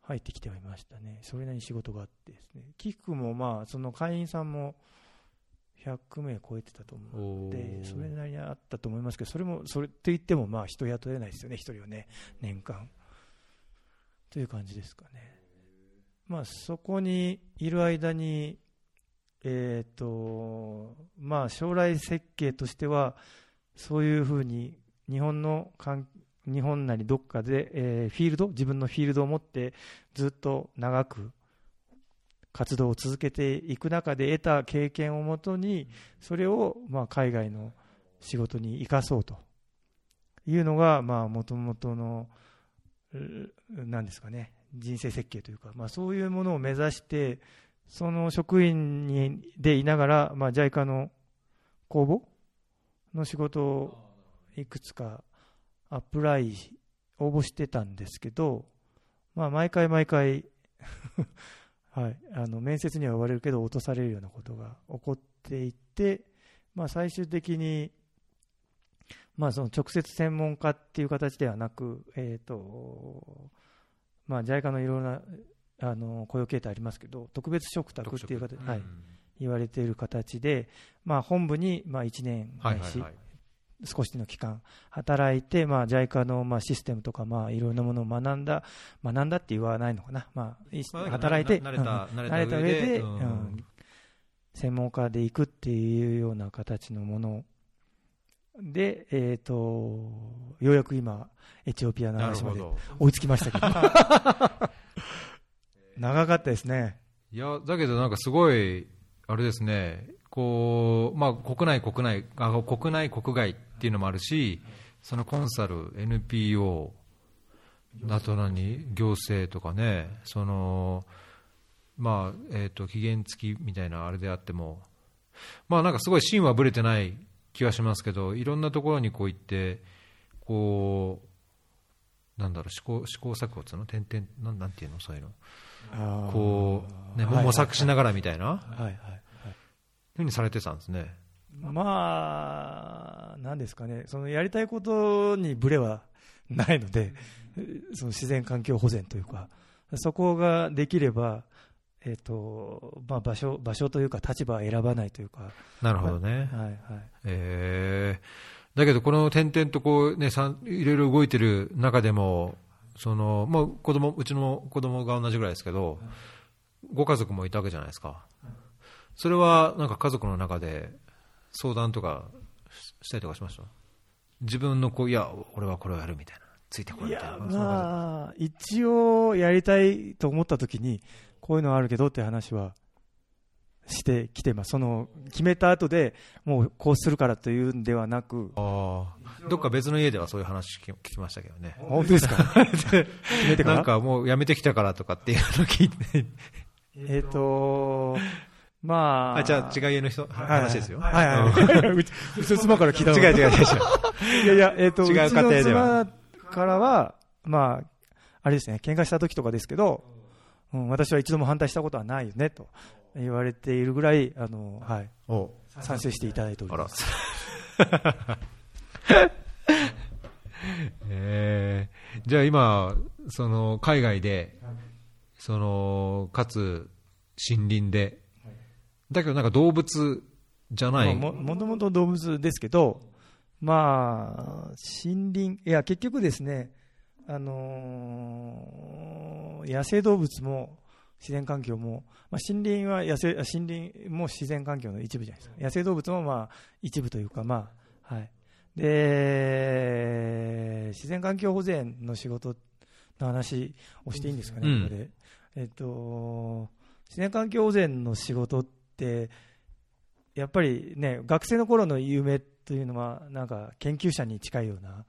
S1: 入ってきてはいましたね、それなりに仕事があってですね、寄付もまあ、その会員さんも100名超えてたと思うので、それなりにあったと思いますけど、それも、それって言っても、まあ、人雇えないですよね、一人はね、年間。という感じですかね。まあ、そこにいる間に、えっ、と、まあ、将来設計としては、そういうふうに日本の日本なりどっかで、えーフィールド、自分のフィールドを持ってずっと長く活動を続けていく中で得た経験をもとに、それをまあ海外の仕事に生かそうと。いうのが、もともとの、うなんですかね、人生設計というか、まあ、そういうものを目指して、その職員にでいながら、まあ、JICA の公募の仕事をいくつかアプライ、応募してたんですけど、まあ、毎回毎回 はい、あの面接には呼ばれるけど落とされるようなことが起こっていて、まあ、最終的に、まあ、その直接専門家っていう形ではなく、えーとまあ、JICA のいろいろなあの雇用形態ありますけど特別嘱託っていう形で、はい、言われている形で、まあ、本部にまあ1年
S2: はい
S1: ないし、
S2: はい。はい
S1: 少しの期間働いて、まあ、JICA のまあシステムとか、まあ、いろんなものを学んだ、学んだって言わないのかな、まあ、働いて、
S2: な慣れた
S1: 上で、
S2: うん。
S1: うん。専門家で行くっていうような形のもので、えー、とようやく今、エチオピアの話まで追いつきましたけど、長かったですね。
S2: いやだけどなんかすごいあれですね。こうまあ国内国内あ国内国外っていうのもあるしそのコンサル NPO あと何行政とかねそのまあえっ、と期限付きみたいなあれであってもまあなんかすごい芯はぶれてない気はしますけどいろんなところにこう行ってこうなんだろう試行試行錯誤っつうの？点々なんなんていうの？そういうの。こう、ね、
S1: はい
S2: 模索しながらみたいな、
S1: はいはいはい。
S2: ふうにされてたんですね。
S1: まあ、なんですかね、そのやりたいことにブレはないので、その自然環境保全というか、そこができれば、えっとまあ、場所場所というか、立場は選ばないというか、
S2: なるほどね。
S1: はいはい、
S2: えー、だけど、この点々とこう、ね、さんいろいろ動いてる中でも、そのまあ、子供うちの子供が同じぐらいですけど、ご家族もいたわけじゃないですか。それはなんか家族の中で相談とかししたりとかしました？自分のこう、いや、俺はこれをやるみたいな、ついてこいみたいな。
S1: まあ、一応やりたいと思ったときに、こういうのあるけどって話はしてきてます、その決めた後でもうこうするからというんではなく、
S2: じああ、どっか別の家ではそういう話聞き聞きましたけどね。
S1: 本当ですか、決めてから？
S2: なんかもう辞めてきたからとかっていうのを聞いて、
S1: えっ、とまあ、
S2: あじゃあ違う家の人、は
S1: はい
S2: 話ですよ。
S1: はいはいはい。うちの妻から聞いたの
S2: 違う違う違う。
S1: いやいや、えっ、と、
S2: 違う家庭では。
S1: うちの妻からは、まあ、あれですね、喧嘩した時とかですけど、うん、私は一度も反対したことはないよねと言われているぐらいあの、はい、
S2: お
S1: 賛成していただいております。。
S2: えーじゃあ今、その海外で、そのかつ森林で、だけどなんか動物じゃない、
S1: まあももともと動物ですけど、まあ、森林、いや、結局ですね、あのー野生動物も自然環境も、まあ、森林は野生あ森林も自然環境の一部じゃないですか、野生動物もまあ一部というか、まあはい、で自然環境保全の仕事の話をしていいんですかね、
S2: うん。
S1: ここで。えっと、自然環境保全の仕事って、やっぱりね、学生の頃の夢というのは、なんか研究者に近いような、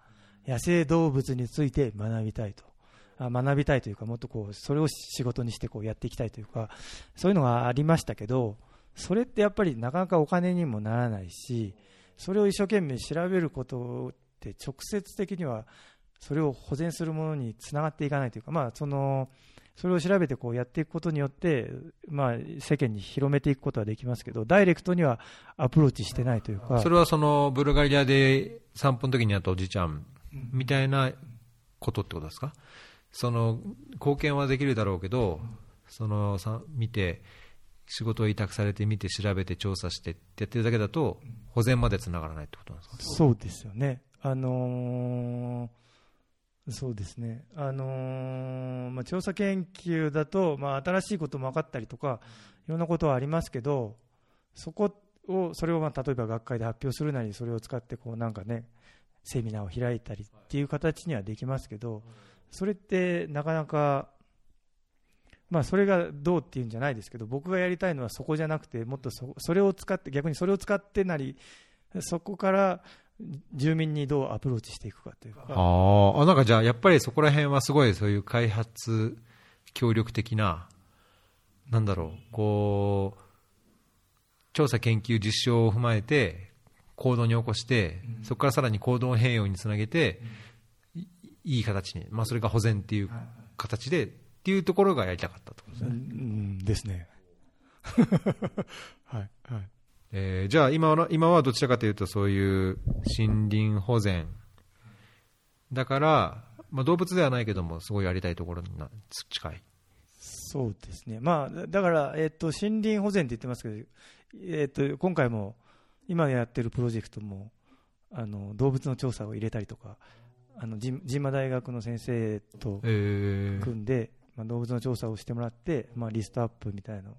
S1: 野生動物について学びたいと。あ学びたいというか、もっとこう、それを仕事にしてこうやっていきたいというか、そういうのがありましたけど、それってやっぱりなかなかお金にもならないし、それを一生懸命調べることって直接的には、それを保全するものにつながっていかないというか、まあ、その、それを調べてこうやっていくことによって、まあ、世間に広めていくことはできますけど、ダイレクトにはアプローチしてないというか、
S2: それはそのブルガリアで散歩の時に会ったおじいちゃんみたいなことってことですか、その貢献はできるだろうけど、そのさ見て、仕事を委託されて見て、調べて、調査してってやってるだけだと、保全までつながらないってことなんですか？
S1: そうですよね。あのーそうですね。あのーまあ、調査研究だと、まあ、新しいことも分かったりとか、いろんなことはありますけど、そこを、それをまあ例えば学会で発表するなり、それを使ってこうなんかね、セミナーを開いたりっていう形にはできますけど、それってなかなか、まあ、それがどうっていうんじゃないですけど、僕がやりたいのはそこじゃなくて、もっとそそれを使って、逆にそれを使ってなり、そこから住民にどうアプローチしていくかというか、
S2: あ。あ、なんかじゃあ、やっぱりそこら辺はすごいそういう開発協力的な、なんだろう、こう、調査研究実証を踏まえて、行動に起こして、そこからさらに行動変容につなげて、いいい形に、まあそれが保全っていう形で、っていうところがやりたかったってことです
S1: う
S2: ね。
S1: んですね。はい、はい。
S2: えーじゃあ今は、今はどちらかというとそういう森林保全。だから、まあ動物ではないけども、すごいやりたいところにな近い。
S1: そうですね、まあ、だから、えっと森林保全って言ってますけど、えっと今回も、今やってるプロジェクトもあの動物の調査を入れたりとか、あの神神馬大学の先生と
S2: えー。
S1: 組んで、まあ、動物の調査をしてもらって、まあ、リストアップみたいな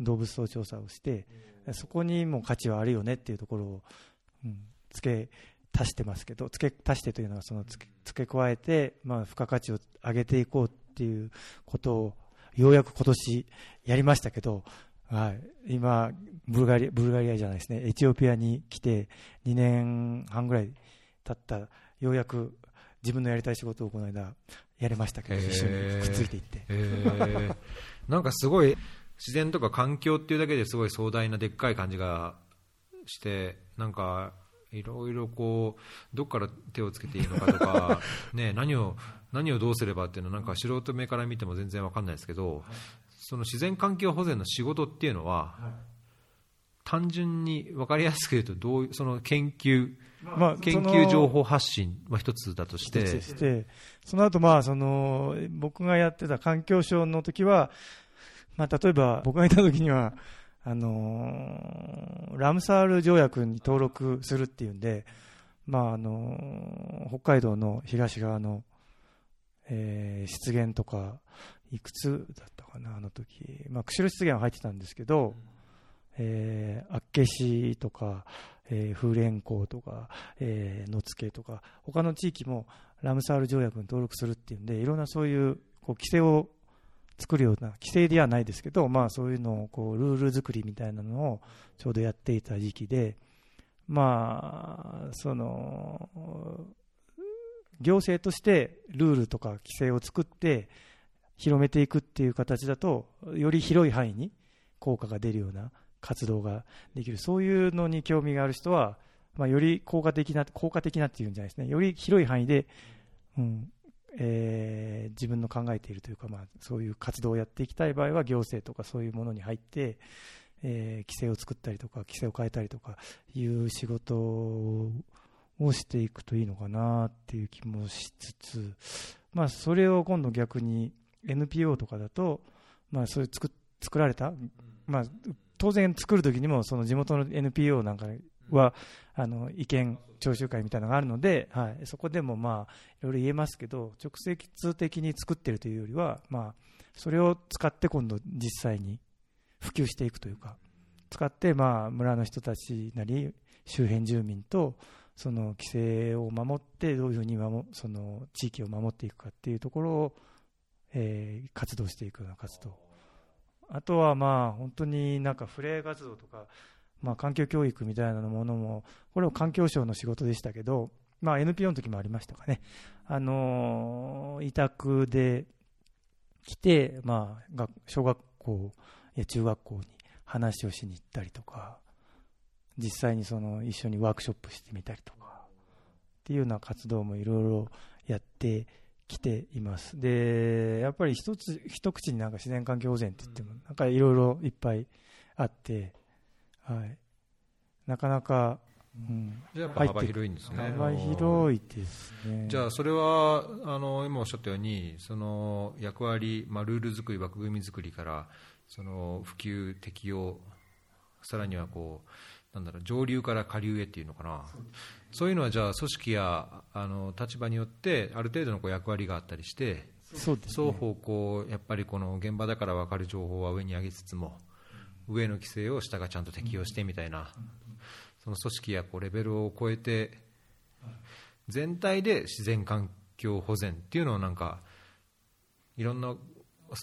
S1: 動物層調査をして、そこにも価値はあるよねっていうところを、うん、付け足してますけど、付け足してというのはその付け付け加えて、まあ、付加価値を上げていこうっていうことを、ようやく今年やりましたけど、はい、今ブルガリア、ブルガリアじゃないですね、エチオピアに来て2年半ぐらい経った、ようやく自分のやりたい仕事をこの間やれましたけど、一緒にくっついていって。
S2: えー。なんかすごい自然とか環境っていうだけですごい壮大なでっかい感じがしてなんかいろいろこうどっから手をつけていいのかとか ね何を何をどうすればっていうのはなんか素人目から見ても全然わかんないですけどその自然環境保全の仕事っていうのは単純に分かりやすく言うとどうその研究
S1: まあ
S2: 研究情報発信は一つだとし
S1: 一
S2: て
S1: つして、その後まあその僕がやってた環境省の時は、まあ例えば僕がいた時には、あのーラムサール条約に登録するっていうんで、まああのー北海道の東側の、えー湿原とか、いくつだったかな、あの時、まあ釧路湿原は入ってたんですけど、えー、厚岸とか、えー風蓮港とか、えー野付とか、他の地域もラムサール条約に登録するっていうんで、いろんなそういうこう規制を作るような、規制ではないですけど、まあ、そういうのをこうルール作りみたいなのをちょうどやっていた時期で、まあ、その行政としてルールとか規制を作って広めていくっていう形だと、より広い範囲に効果が出るような活動ができる、そういうのに興味がある人は、まあ、より効果的な、効果的なっていうんじゃないですね、より広い範囲で、うんえー自分の考えているというか、まあ、そういう活動をやっていきたい場合は行政とかそういうものに入って、えー規制を作ったりとか規制を変えたりとかいう仕事をしていくといいのかなっていう気もしつつ、まあ、それを今度逆に NPO とかだと、まあ、そういう作っ作られた、まあ、当然作るときにもその地元の NPO なんかはあの意見聴取会みたいなのがあるので、はい、そこでもまあいろいろ言えますけど直接的に作ってるというよりは、まあ、それを使って今度実際に普及していくというか使ってまあ村の人たちなり周辺住民とその規制を守ってどういうふうに守その地域を守っていくかっていうところを、えー活動していくような活動。あとはまあ本当になんかフレー活動とか、まあ、環境教育みたいなものもこれは環境省の仕事でしたけど、まあ、NPO の時もありましたかね、あのー委託で来て、まあ、学小学校や中学校に話をしに行ったりとか実際にその一緒にワークショップしてみたりとかっていうような活動もいろいろやってきています。でやっぱり一つ一口になんか自然環境保全って言ってもなんかいろいろいっぱいあって、はい、なかなか、うん、
S2: じゃあやっぱ幅広いんですね。
S1: 幅広いですね。
S2: じゃあ、それはあの今おっしゃったように、その役割、まあ、ルール作り、枠組み作りから、その普及、適用、さらにはこう、なんだろう、上流から下流へっていうのかな、そういうのはじゃあ、組織やあの立場によって、ある程度のこう役割があったりして、
S1: そうですね。
S2: 双方こう、やっぱりこの現場だから分かる情報は上に上げつつも、上の規制を下がちゃんと適用してみたいな、その組織やこうレベルを超えて、全体で自然環境保全っていうのをなんか、いろんな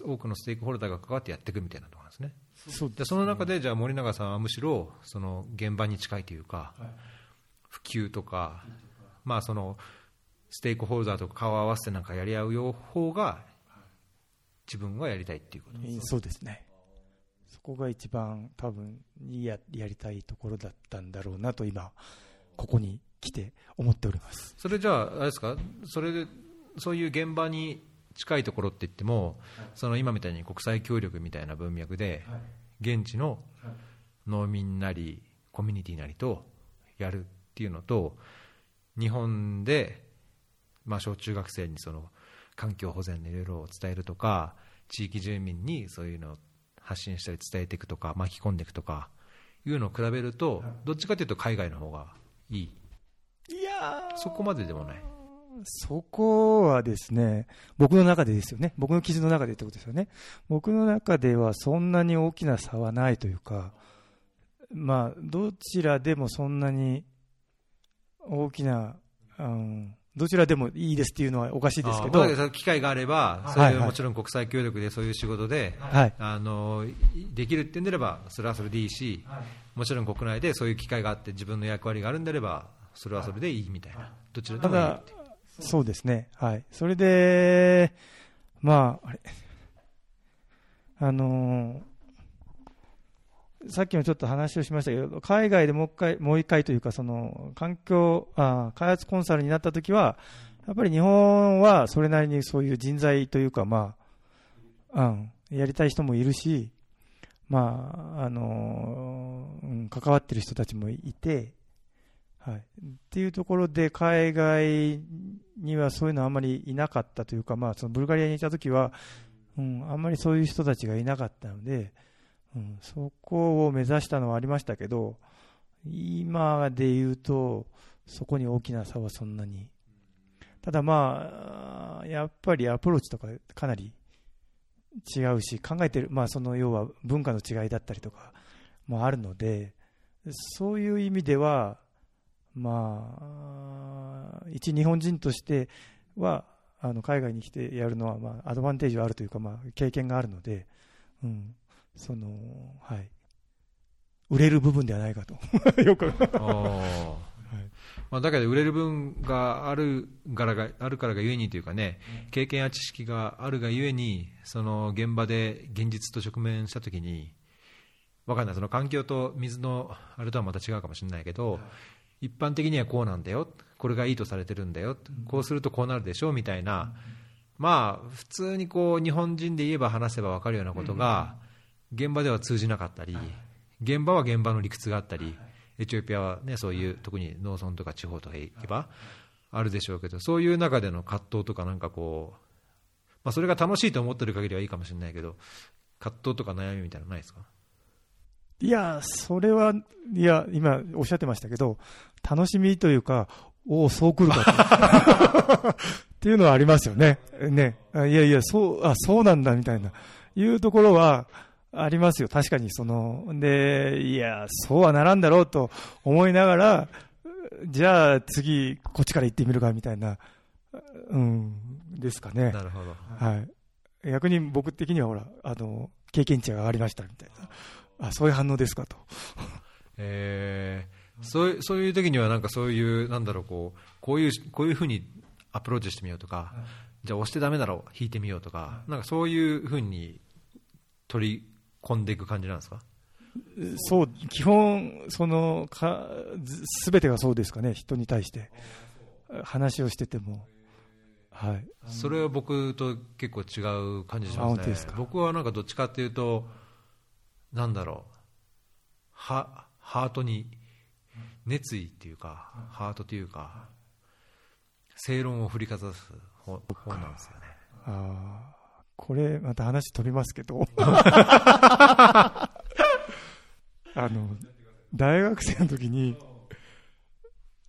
S2: 多くのステークホルダーが関わってやっていくみたいなところなんですね。
S1: そう
S2: でその中で、じゃあ森永さんはむしろその現場に近いというか、普及とか、まあ、そのステークホルダーと顔を合わせてなんかやり合うよ方が、自分はやりたいっていうこと
S1: そうですね。そこが一番多分ややりたいところだったんだろうなと今ここに来て思っております。
S2: それじゃあ、あれですか、それでそういう現場に近いところって言っても、その今みたいに国際協力みたいな文脈で、現地の農民なり、コミュニティなりとやるっていうのと、日本で、まあ、小中学生にその環境保全のいろいろを伝えるとか、地域住民にそういうのを発信したり伝えていくとか、巻き込んでいくとかいうのを比べると、どっちかというと海外の方がいい。
S1: いや
S2: そこまででもない。
S1: そこはですね、僕の中でですよね。僕の記事の中でってことですよね。僕の中ではそんなに大きな差はないというか、まあ、どちらでもそんなに大きな、うん、どちらでもいいですっていうのはおかしいですけど、
S2: 機会があれば、そういう
S1: はいはい
S2: もちろん国際協力でそういう仕事で、
S1: はい。
S2: あのできるってんであれば、それはそれでいいし、もちろん国内でそういう機会があって、自分の役割があるんであれば、それはそれでいいみたいな、どちらでもいい
S1: ただ、そうですね。はい。それで、まあ、あれ、あのーさっきもちょっと話をしましたけど、海外でもう一回、もう一回というか、その、環境、あ開発コンサルになったときは、やっぱり日本はそれなりにそういう人材というか、まあ、うん、やりたい人もいるし、まあ、あのうん、関わってる人たちもいて、はい。っていうところで、海外にはそういうのはあんまりいなかったというか、まあ、そのブルガリアにいたときは、うん、あんまりそういう人たちがいなかったので、うん、そこを目指したのはありましたけど、今で言うと、そこに大きな差はそんなに。ただまあ、やっぱりアプローチとかかなり違うし、考えてる、まあその要は文化の違いだったりとかもあるので、そういう意味では、まあ、一日本人としては、あの海外に来てやるのは、まあ、アドバンテージはあるというか、まあ、経験があるので、うん、その、はい。売れる部分ではないかと。よく。
S2: まあ、だけど、売れる分があるからがあるからがゆえにというかね、経験や知識があるがゆえに、その現場で現実と直面したときに、わかんない、その環境と水のあれとはまた違うかもしれないけど、一般的にはこうなんだよ、これがいいとされてるんだよ、こうするとこうなるでしょうみたいな、まあ、普通にこう日本人で言えば話せば分かるようなことが、現場では通じなかったり、現場は現場の理屈があったり、エチオピアは、ね、そういう特に農村とか地方とか行けばあるでしょうけど、そういう中での葛藤とか、なんかこう、まあ、それが楽しいと思ってる限りはいいかもしれないけど、葛藤とか悩みみたいなのないですか？
S1: いや、それは、いや、今おっしゃってましたけど、楽しみというか、おお、そう来るかと。っていうのはありますよね。ね。いやいや、そう、あ、そうなんだみたいな、いうところはありますよ。確かに、その、で、いや、そうはならんだろうと思いながら、じゃあ次、こっちから行ってみるかみたいな、うん、ですかね。
S2: なるほど。
S1: はい。逆に僕的にはほら、あの、経験値が上がりましたみたいな。あ、そういう反応ですかと。
S2: えー、そういう、そういう時にはなんかそういう、なんだろう、こう、こういう、こういうふうにアプローチしてみようとか、じゃあ押してだめだろう、弾いてみようとか、なんかそういうふうに取り込んでいく感じなんですか？
S1: そう、基本、そのか、すべてがそうですかね、人に対して。話をしてても。はい、
S2: それは僕と結構違う感じしますね。僕はなんかどっちかっていうと、なんだろう、はハートに熱意っていうか、ハートというか、正論を振りかざす本なんですよね。
S1: あこれ、また話飛びますけど あの、大学生の時に、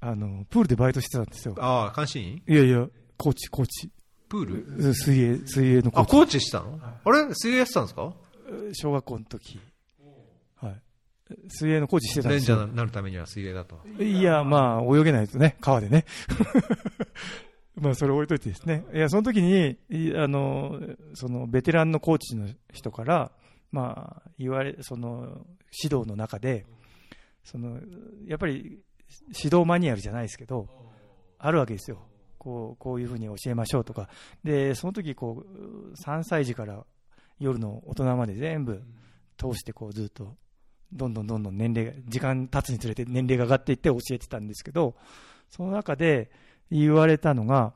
S1: あの、プールでバイトしてたんですよ。
S2: ああ、監視員？
S1: いやいや、コーチ、コーチ。
S2: プール？
S1: 水泳、水泳の
S2: コーチ。あ、コーチしたの？あれ？水泳やってたんですか？
S1: 小学校の時。はい。水泳のコーチしてたんですよ。
S2: レンジャーになるためには水泳だと。
S1: いや、まあ、泳げないとね、川でね。まあ、それ置いといてですね。いや、その時に、あの、その、ベテランのコーチの人から、まあ、言われ、その、指導の中で、その、やっぱり、指導マニュアルじゃないですけど、あるわけですよ。こう、こういうふうに教えましょうとか。で、その時、こう、3歳児から夜の大人まで全部通して、こう、ずっと、どんどんどんどん年齢、時間経つにつれて年齢が上がっていって教えてたんですけど、その中で、言われたのが、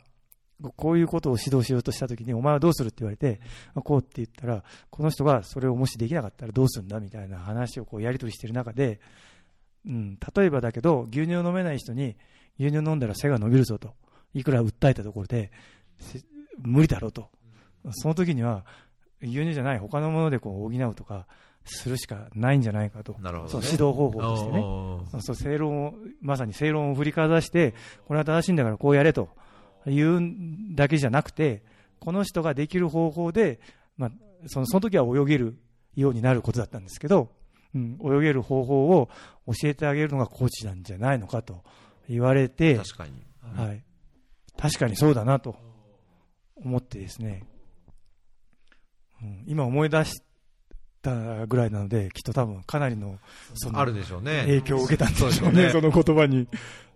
S1: こういうことを指導しようとしたときに、お前はどうするって言われて、こうって言ったら、この人がそれをもしできなかったらどうするんだみたいな話をこうやり取りしている中で、うん、例えばだけど、牛乳を飲めない人に、牛乳飲んだら背が伸びるぞと、いくら訴えたところで、無理だろうと。その時には、牛乳じゃない他のものでこう補うとか、するしかないんじゃないかと、
S2: なるほど、ね、
S1: そう指導方法としてね、そう正論をまさに正論を振りかざして、これは正しいんだからこうやれと言うだけじゃなくて、この人ができる方法で、まあ、そのその時は泳げるようになることだったんですけど、うん、泳げる方法を教えてあげるのがコーチなんじゃないのかと言われて、
S2: 確かに、
S1: はい、確かにそうだなと思ってですね、うん、今思い出したぐらいなので、きっと多分かなりの
S2: そのあるでしょうね。
S1: 影響を受けたんでしょうね、その言葉に。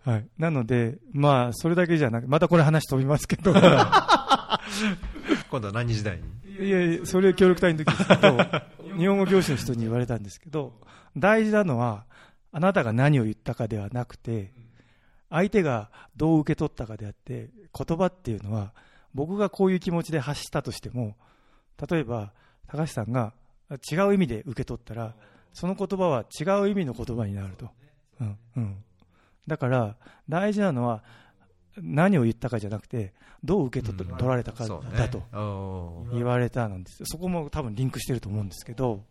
S1: はい、なので、まあ、それだけじゃなくまたこれ話飛びますけど、今
S2: 度は何時代
S1: に？いやいや、それ協力隊の時ですけど、日本語教師の人に言われたんですけど、大事なのは、あなたが何を言ったかではなくて、相手がどう受け取ったかであって、言葉っていうのは、僕がこういう気持ちで発したとしても、例えば、高橋さんが違う意味で受け取ったら、その言葉は違う意味の言葉になると。うんうん、だから、大事なのは、何を言ったかじゃなくて、どう受け取,、取られたかだと言われたんです、そこも多分リンクしてると思うんですけど、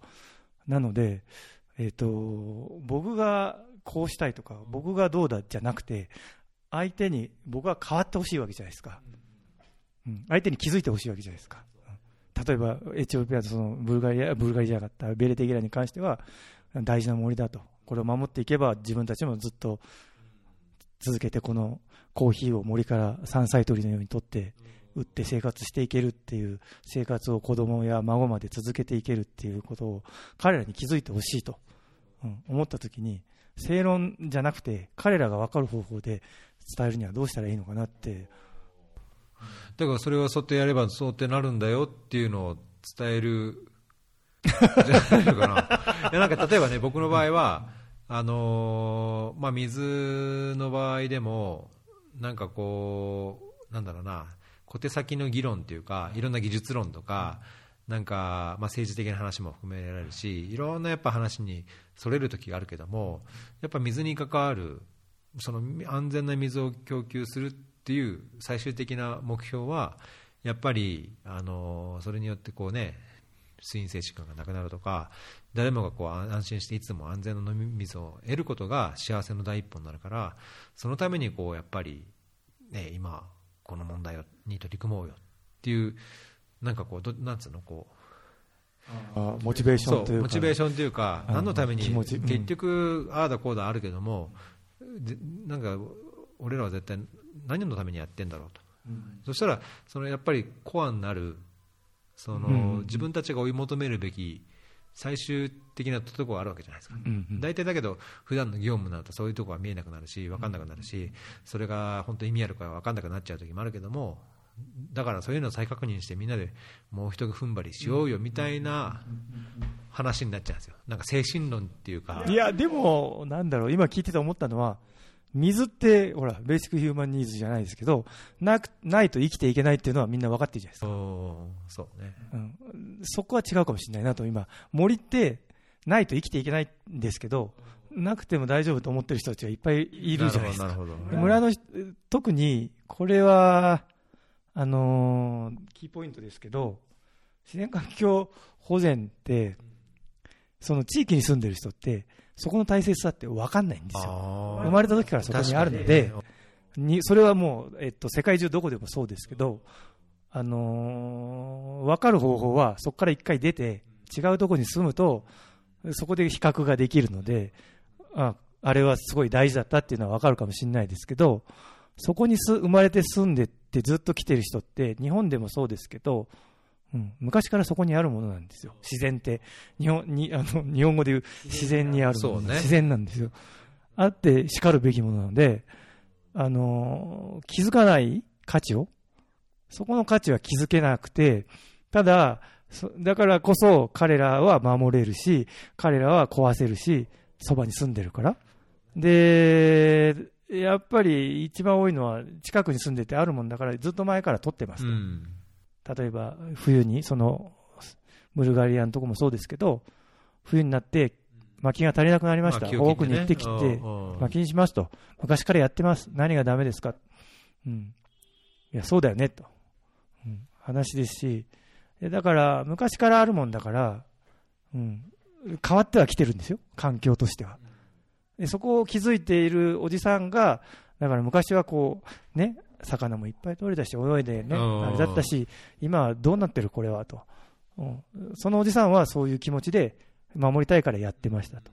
S1: なので、えーと、僕がこうしたいとか、僕がどうだじゃなくて、相手に僕は変わってほしいわけじゃないですか、うん、相手に気づいてほしいわけじゃないですか。例えばエチオピアとそのブルガリアブルガリじゃなかったベレテギラに関しては大事な森だと、これを守っていけば自分たちもずっと続けてこのコーヒーを森から山菜採りのように取って売って生活していけるっていう生活を子供や孫まで続けていけるっていうことを彼らに気づいてほしいと、うん、思った時に正論じゃなくて彼らが分かる方法で伝えるにはどうしたらいいのかなって
S2: だからそれはそうやってやればそうってなるんだよっていうのを伝える。じゃないのかな。いやなんか例えばね、僕の場合は、あのー、まあ、水の場合でも、なんかこう、なんだろうな、小手先の議論というかいろんな技術論とか、なんか、まあ、政治的な話も含められるしいろんなやっぱ話にそれる時があるけどもやっぱ水に関わるその安全な水を供給するっていう最終的な目標はやっぱりあのそれによってこうね水陰性疾患がなくなるとか誰もがこう安心していつも安全な飲み水を得ることが幸せの第一歩になるからそのためにこうやっぱり、ね、今この問題に取り組もうよっていうなんかこうどなんつうのこ
S1: うあモチベーションというか
S2: モチベーションというか何のために結局ああだこうだあるけどもなんか俺らは絶対何のためにやってんだろうと、うん、そしたらそのやっぱりコアになるその、うん、自分たちが追い求めるべき最終的なところがあるわけじゃないですか、うんうん、大体だけど普段の業務になるとそういうところは見えなくなるし分かんなくなるしそれが本当に意味あるか分かんなくなっちゃう時もあるけどもだからそういうのを再確認してみんなでもう一踏ん張りしようよみたいな話になっちゃうんですよ。なんか精神論っていうか。
S1: いやでもなんだろう今聞いてて思ったのは水ってほらベーシックヒューマンニーズじゃないですけどなくないと生きていけないっていうのはみんな分かってるじゃないですか。
S2: そうね、
S1: うん、そこは違うかもしれないなと今森ってないと生きていけないんですけどなくても大丈夫と思ってる人たちがいっぱいいるじゃないですか。村の特にこれはあのー、キーポイントですけど自然環境保全ってその地域に住んでる人ってそこの大切さって分かんないんですよ。生まれた時からそこにあるので、にそれはもう、えっと、世界中どこでもそうですけど、あのー、分かる方法はそこから一回出て、違うところに住むと、そこで比較ができるので、ああれはすごい大事だったっていうのは分かるかもしれないですけど、そこにす生まれて住んでってずっと来てる人って、日本でもそうですけど、うん、昔からそこにあるものなんですよ、自然って、日本にあの日本語で言う自然にあるもの、ね、自然なんですよ、あってしかるべきものなので、あの気づかない価値を、そこの価値は気づけなくて、ただ、だからこそ彼らは守れるし、彼らは壊せるし、そばに住んでるから。で、やっぱり一番多いのは近くに住んでてあるもんだからずっと前から取ってますと。うん例えば冬にそのブルガリアのとこもそうですけど冬になって薪が足りなくなりました、多くに行ってきて、薪にしますと、昔からやってます、何がだめですか、うん、いや、そうだよねと、うん、話ですし、だから昔からあるもんだから、うん、変わってはきてるんですよ、環境としては。でそこを気づいているおじさんが、だから昔はこう、ね、魚もいっぱい取れたし、泳いでね、あれだったし、今はどうなってる、これはと、うん、そのおじさんはそういう気持ちで守りたいからやってましたと、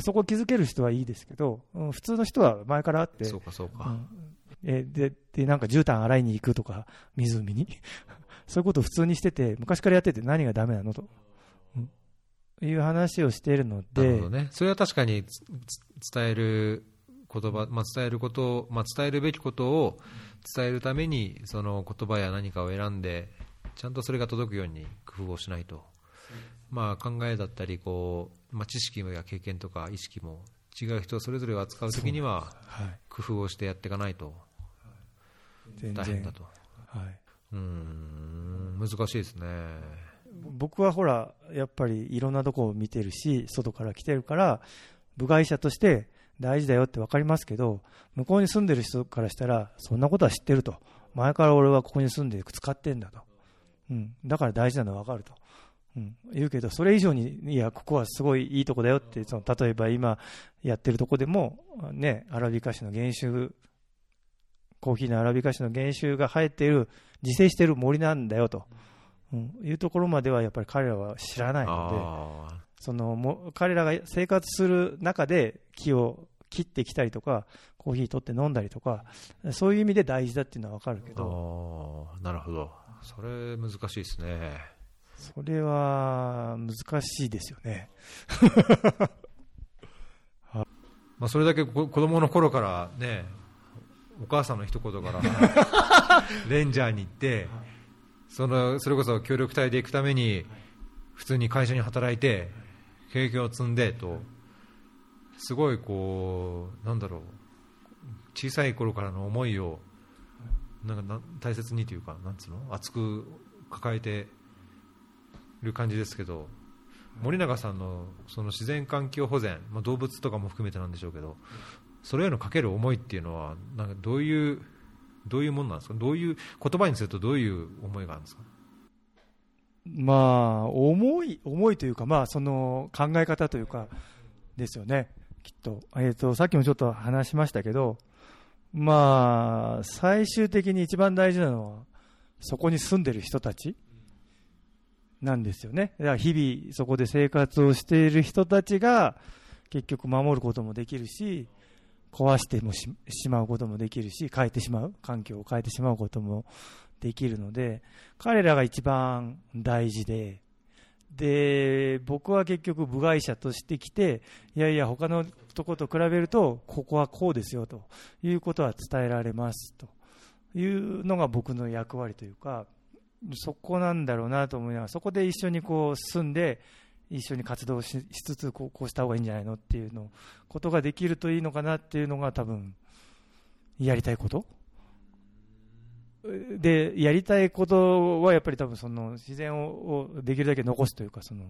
S1: そこを気づける人はいいですけど、うん、普通の人は前からあって、
S2: そうかそうか、うん、
S1: えででなんか絨毯洗いに行くとか、湖に、そういうことを普通にしてて、昔からやってて何がだめなのと。いう話をしているので、
S2: ね、それは確かに伝える言葉、まあ、伝えることを、まあ、伝えるべきことを伝えるためにその言葉や何かを選んでちゃんとそれが届くように工夫をしないと、まあ、考えだったりこう、まあ、知識や経験とか意識も違う人それぞれを扱うときには工夫をしてやっていかないと。大変だと、はい、うん難しいですね。
S1: 僕はほらやっぱりいろんなとこを見てるし外から来てるから部外者として大事だよって分かりますけど、向こうに住んでる人からしたら、そんなことは知ってると。前から俺はここに住んで使ってんだと。うん。だから大事なのは分かると。うん。言うけど、それ以上に、いや、ここはすごいいいとこだよって、その、例えば今やってるとこでも、ね、アラビカ種の原種、コーヒーのアラビカ種の原種が生えている、自生している森なんだよと。うん、いうところまではやっぱり彼らは知らないので、そのも彼らが生活する中で木を切ってきたりとかコーヒー取って飲んだりとかそういう意味で大事だっていうのは分かるけど。
S2: なるほど。それ難しいですね。
S1: それは難しいですよね。
S2: まあそれだけ子供の頃からねお母さんの一言から レンジャーに行ってそのそれこそ協力隊で行くために普通に会社に働いて経験を積んでとすごいこうなんだろう小さい頃からの思いをなんか大切にというかなんつうの熱く抱えている感じですけど森永さんのその自然環境保全、まあ、動物とかも含めてなんでしょうけどそれへのかける思いっていうのはなんかどういうどういうものなんですか？どういう言葉にするとどういう思いがあるんですか？
S1: まあ、重い、重いというか、まあ、その考え方というか、ですよね、きっと。えっ、と、さっきもちょっと話しましたけど、まあ、最終的に一番大事なのは、そこに住んでる人たちなんですよね。だから日々そこで生活をしている人たちが、結局守ることもできるし、壊してもしまうこともできるし、変えてしまう、環境を変えてしまうこともできるので、彼らが一番大事で、で、僕は結局部外者として来て、いやいや、他のとこと比べると、ここはこうですよということは伝えられますと。いうのが僕の役割というか、そこなんだろうなと思いながら、そこで一緒にこう住んで、一緒に活動しつつこう、こうした方がいいんじゃないのっていうのことができるといいのかなっていうのが多分、やりたいことで、やりたいことはやっぱり多分その自然をできるだけ残すというか、その、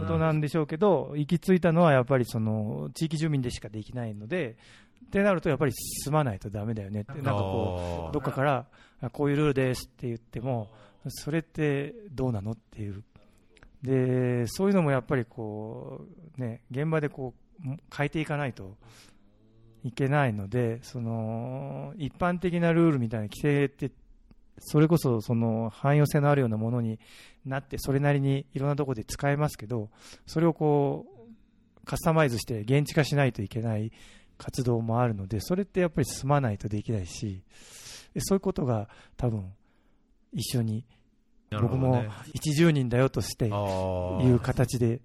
S1: ことなんでしょうけど、行き着いたのはやっぱりその、地域住民でしかできないので、ってなるとやっぱり住まないとだめだよねって、なんかこう、どっかから、こういうルールですって言っても、それってどうなのっていう。で、そういうのもやっぱりこう、ね、現場でこう、変えていかないといけないので、その一般的なルールみたいな規制って、それこそその汎用性のあるようなものになって、それなりにいろんなところで使えますけど、それをこうカスタマイズして現地化しないといけない活動もあるので、それってやっぱり進まないとできないし、そういうことが多分一緒に、僕も一住人だよとしていう形で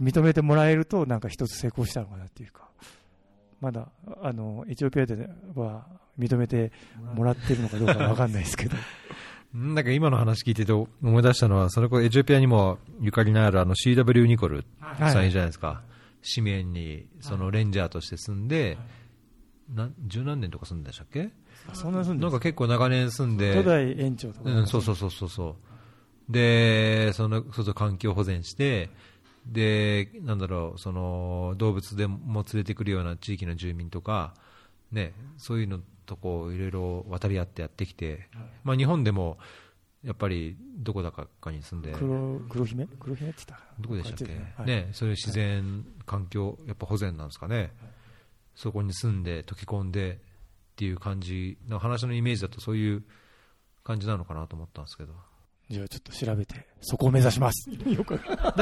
S1: 認めてもらえると、なんか一つ成功したのかなっていうか。まだあのエチオピアでは認めてもらってるのかどうか分かんないですけど。
S2: なんか今の話聞いてて思い出したのは、それこそエチオピアにもゆかりのあるあの CW ニコルさんいいじゃないですか。市面にそのレンジャーとして住んで、な十何年とか住んでたっけ？
S1: そんな住ん
S2: でなんか結構長年住んで、
S1: 初代園長とか、
S2: うん、そうそうそうそうそう。で、その、環境保全して、で、なんだろう、その動物でも連れてくるような地域の住民とか、ね、そういうのとこういろいろ渡り合ってやってきて、まあ、日本でもやっぱりどこだかに住んで、
S1: 黒黒姫？黒姫って言った
S2: どこでしたっけ、はい、ね、そういう自然環境、やっぱ保全なんですかね、そこに住んで、溶け込んでっていう感じの話のイメージだと、そういう感じなのかなと思ったんですけど。
S1: じゃあちょっと調べて、そこを目指します。
S2: だ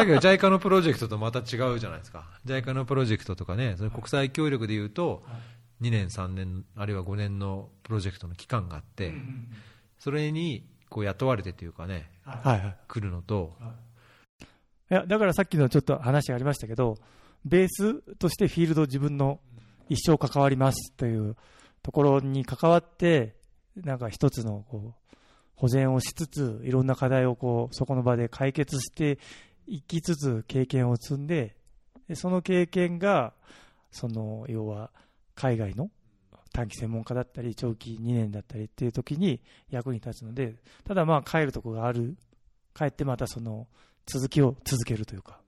S2: けど JICA のプロジェクトとまた違うじゃないですか。JICA のプロジェクトとかね、それ国際協力でいうと、2年、3年、あるいは5年のプロジェクトの期間があって、それにこう雇われてというかね、はいはい、来るのと、
S1: いや、だからさっきのちょっと話がありましたけど、ベースとしてフィールド自分の一生関わりますというところに関わって、なんか一つのこう保全をしつつ、いろんな課題をこうそこの場で解決していきつつ経験を積んで、でその経験が、その要は海外の短期専門家だったり、長期2年だったりっていう時に役に立つので、ただまあ帰るとこがある、帰ってまたその続きを続けるというか、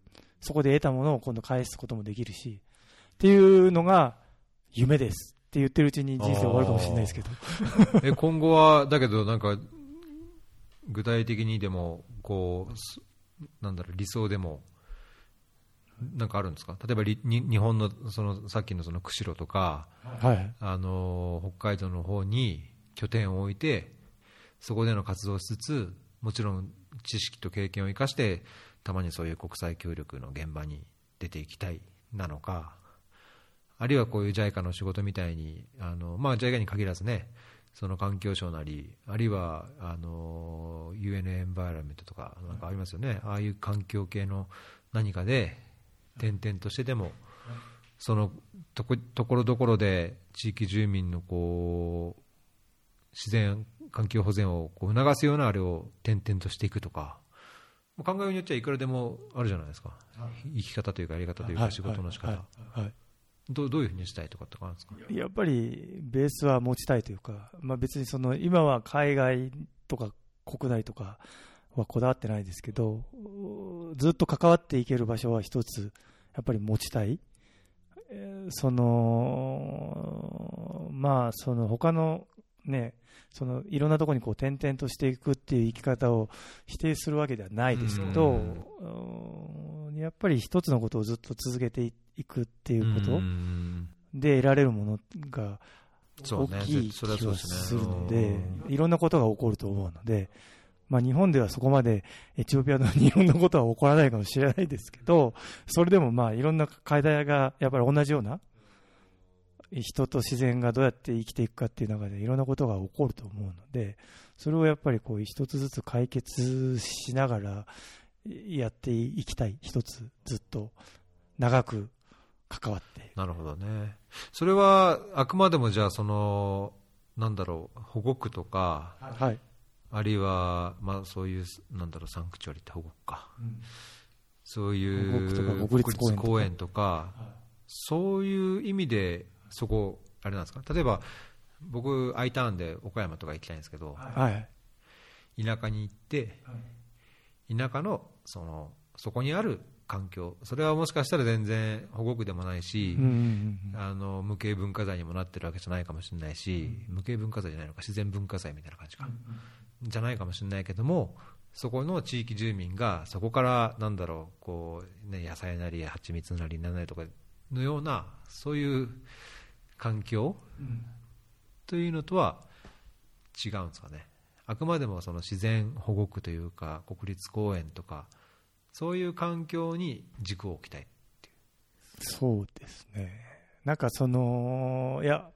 S1: そこで得たものを今度返すこともできるし、っていうのが夢です。って言ってるうちに人生終わるかもしれないですけど。
S2: え今後は、だけどなんか具体的にでもこうなんだろう理想でもなんかあるんですか？例えば日本のそのさっきのその釧路とか、はい、あの北海道の方に拠点を置いてそこでの活動をしつつもちろん知識と経験を生かしてたまにそういう国際協力の現場に出ていきたいなのかあるいはこういう JICA の仕事みたいにあの、まあ、JICA に限らずねその環境省なり、あるいはあの UN エンバイラメントとかなんかありますよね、ああいう環境系の何かで、点々としてでも、そのとこところどころで地域住民のこう自然環境保全をこう促すようなあれを点々としていくとか、考えようによっちゃいくらでもあるじゃないですか、生き方というか、やり方というか、仕事の仕方、どうどどういうふうにしたいとかってあるんですか？
S1: やっぱりベースは持ちたいというか、まあ、別にその今は海外とか国内とかはこだわってないですけど、ずっと関わっていける場所は一つ、やっぱり持ちたい。えーその、まあ、その他のね、そのいろんなところにこう転々としていくっていう生き方を否定するわけではないですけど、うん。やっぱり一つのことをずっと続けていくっていうこと
S2: ん。
S1: で得られるものが大きい気が
S2: す
S1: るので、いろんなことが起こると思うので、まあ、日本ではそこまでエチオピアの日本のことは起こらないかもしれないですけど、それでもまあいろんな課題がやっぱり同じような、人と自然がどうやって生きていくかっていう中でいろんなことが起こると思うので、それをやっぱりこう一つずつ解決しながらやっていきたい、一つずっと長く関わって。
S2: なるほどね。それは、あくまでもじゃあ、その、なんだろう、保護区とか、
S1: はい。
S2: あるいは、まあそういう、なんだろう、サンクチュアリって保護区か。そういう
S1: 保護区とか国立公園とか
S2: 公園とか、そういう意味で、そこ、あれなんですか？例えば、僕、I ターンで岡山とか行きたいんですけど、
S1: はい。
S2: 田舎に行って、田舎の、その、そこにある環境、それはもしかしたら全然保護区でもないし、
S1: うんうんうん
S2: あの無形文化財にもなってるわけじゃないかもしれないし、無形文化財じゃないのか、自然文化財みたいな感じか、じゃないかもしれないけども、そこの地域住民が、そこからなんだろう、こうね、野菜なり、蜂蜜なり、なんなりとかのような、そういう環境？というのとは違うんですかね。あくまでもその自然保護区というか、国立公園とか、そういう環境に軸を置きたい。
S1: そうですね。なんかその、いや、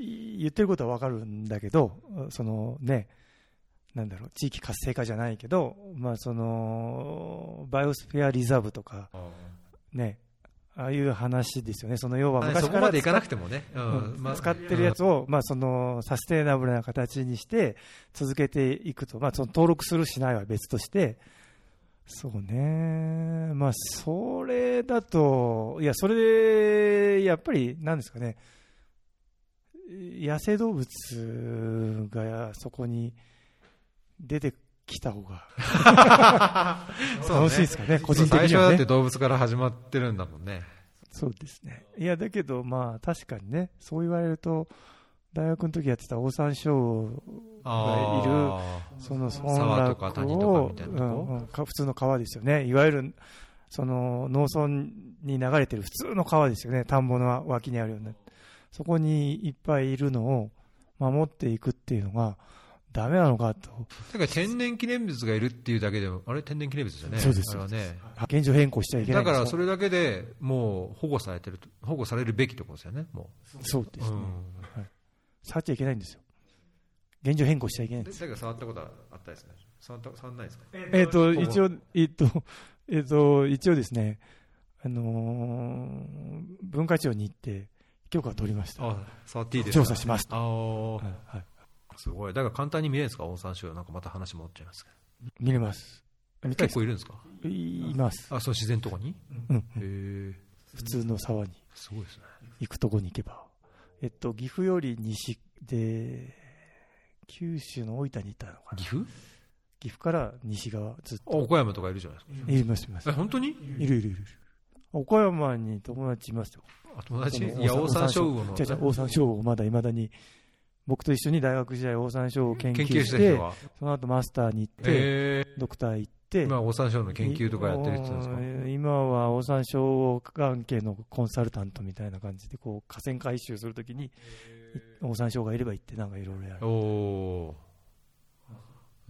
S1: い言ってることはわかるんだけど、そのね、なんだろう、地域活性化じゃないけど、まあその、バイオスフェアリザーブとか、ね、ああいう話ですよね。その要は
S2: まあ
S1: 昔から
S2: そこまでいかなく
S1: て
S2: てもね、う
S1: うん
S2: まあ
S1: 使ってるやつを、まあ、そのサステイナブルな形にして続けていくと、まあ、その登録するしないは別として、そうね、まあ、それだと、いや、それでやっぱり、なんですかね、野生動物がそこに出てきた方が 楽しいですかね、個人的
S2: 最初
S1: にはね
S2: はだって。動物から始まってるんだもんね。
S1: そうですね。いや、だけど、まあ、確かにね、そう言われると、大学の時やってたオオサンショウ
S2: あー
S1: その
S2: 沢
S1: 村
S2: とか谷とか
S1: を
S2: みたいな
S1: う
S2: とこ？
S1: んうんか普通の川ですよね。いわゆる、その農村に流れてる普通の川ですよね。田んぼの脇にあるような。そこにいっぱいいるのを守っていくっていうのがダメなのかと。
S2: だから天然記念物がいるっていうだけでも、あれ天然記念物ですよね。
S1: そうです
S2: あね。
S1: 現状変更しちゃいけない
S2: だからそれだけでもう保護されてると、保護されるべきところですよね、もう。
S1: そうですね。
S2: うん
S1: 触っちゃいけないんですよ。現状変更しちゃいけないんです。
S2: でだから触ったことはあったですね。触った触んないですか？
S1: えっ、と、一応、えっ、と、えっ、と、一応ですね、あのー文化庁に行って許可を取りました。
S2: あ、触っていいですか？
S1: 調査しました。
S2: あー
S1: はいはい
S2: すごい。だから簡単に見れるんですか、オオサンショウ。なんかまた話戻っちゃいますけ
S1: 見れます。見
S2: ど。
S1: たい
S2: 結構いるんですか？
S1: います。
S2: あ、そう自然とこに？
S1: うん。
S2: へえ。
S1: 普通の沢に
S2: すごいですね。
S1: 行くとこに行けば。えっと、岐阜より西で、九州の大分に行ったのかな。
S2: 岐阜？
S1: 岐阜から西側ずっ
S2: あ
S1: と。
S2: 岡山とかいるじゃないですか。
S1: います、います
S2: え、。本当に？
S1: いるいるいる。岡山に友達いますよ。
S2: あ友達？いや、オオサンショウウオの。
S1: 違う違う、オオサンショウウオをまだ未だに、僕と一緒に大学時代オオサンショウウオを研
S2: 研
S1: 究して。その後マスターに行って、
S2: え
S1: ドクター行って、
S2: ー、今、オオサンショウウオの研究とかやってるって言うんですか？
S1: い今はオオサンショウウオ関係のコンサルタントみたいな感じで、こう、河川回収するときに、オオサンショウウオがいれば行って、なんかいろいろやる。
S2: お。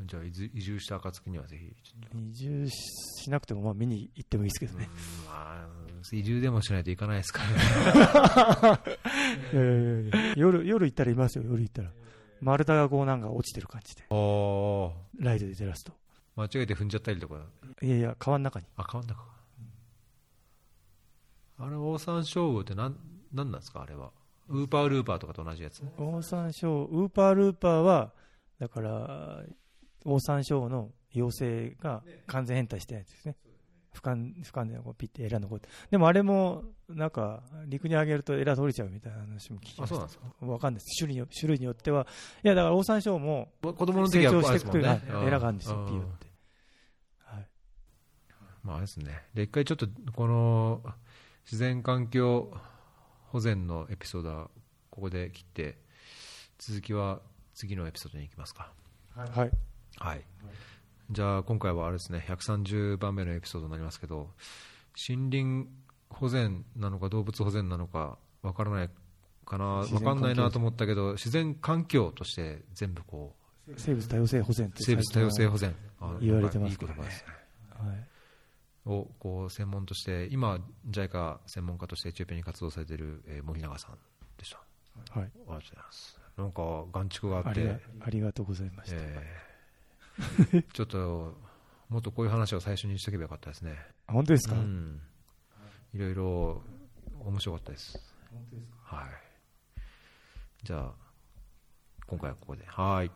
S2: じゃあ、移住した暁にはぜひ。
S1: 移住しなくても、まあ見に行ってもいいですけどね。
S2: うんまあ、移住でもしないといかないですからね。
S1: 夜、夜行ったらいますよ、夜行ったら。丸太がこうなんか落ちてる感じで。ライトで照らすと。
S2: 間違えて踏んじゃったりとか。
S1: いやいや、川の中に。
S2: あ、川の中か。あれ、オオサンショウウオってなん、なんですかあれは。ウーパールーパーとかと同じやつ。
S1: オオサンショウウ、ウーパールーパーは、だから、オオサンショウウオの妖精が完全変態したやつですね。俯瞰、俯瞰でこうピッてエラ残って。でもあれも、なんか、陸に上げるとエラ取れちゃうみたいな話も聞きました。
S2: あそうなんですか？
S1: わかんないです。種類によ種類によっては。いや、だから、オオサンショウも、
S2: 子供の時
S1: 成
S2: は
S1: 長していくという、エラがあるんですよ、ピヨって。はい。
S2: まあ、あれですね。で、一回ちょっと、この、自然環境保全のエピソードは、ここで切って、続きは次のエピソードに行きますか。
S1: はい。
S2: はい。じゃあ、今回はあれですね、130番目のエピソードになりますけど、森林保全なのか動物保全なのかわからないかな、わ
S1: 自然環境
S2: かんないなと思ったけど、自然環境として全部こ
S1: 生物多様性保全
S2: 生物多様性保
S1: 全。言われてますけど
S2: ね。
S1: はい。
S2: をこう専門として、今、JICA 専門家としてエチオピアに活動されている、えー森永さんでした。あ
S1: はい。
S2: りがとうございます。なんか、眼蓄があって
S1: ありが、ありがとうございました。
S2: えー ちょっと、もっとこういう話を最初にしとけばよかったですね。
S1: あ本当ですか、
S2: うん。いろいろ面白かったです。
S1: 本当ですか？
S2: はい。じゃあ、今回はここで。はい。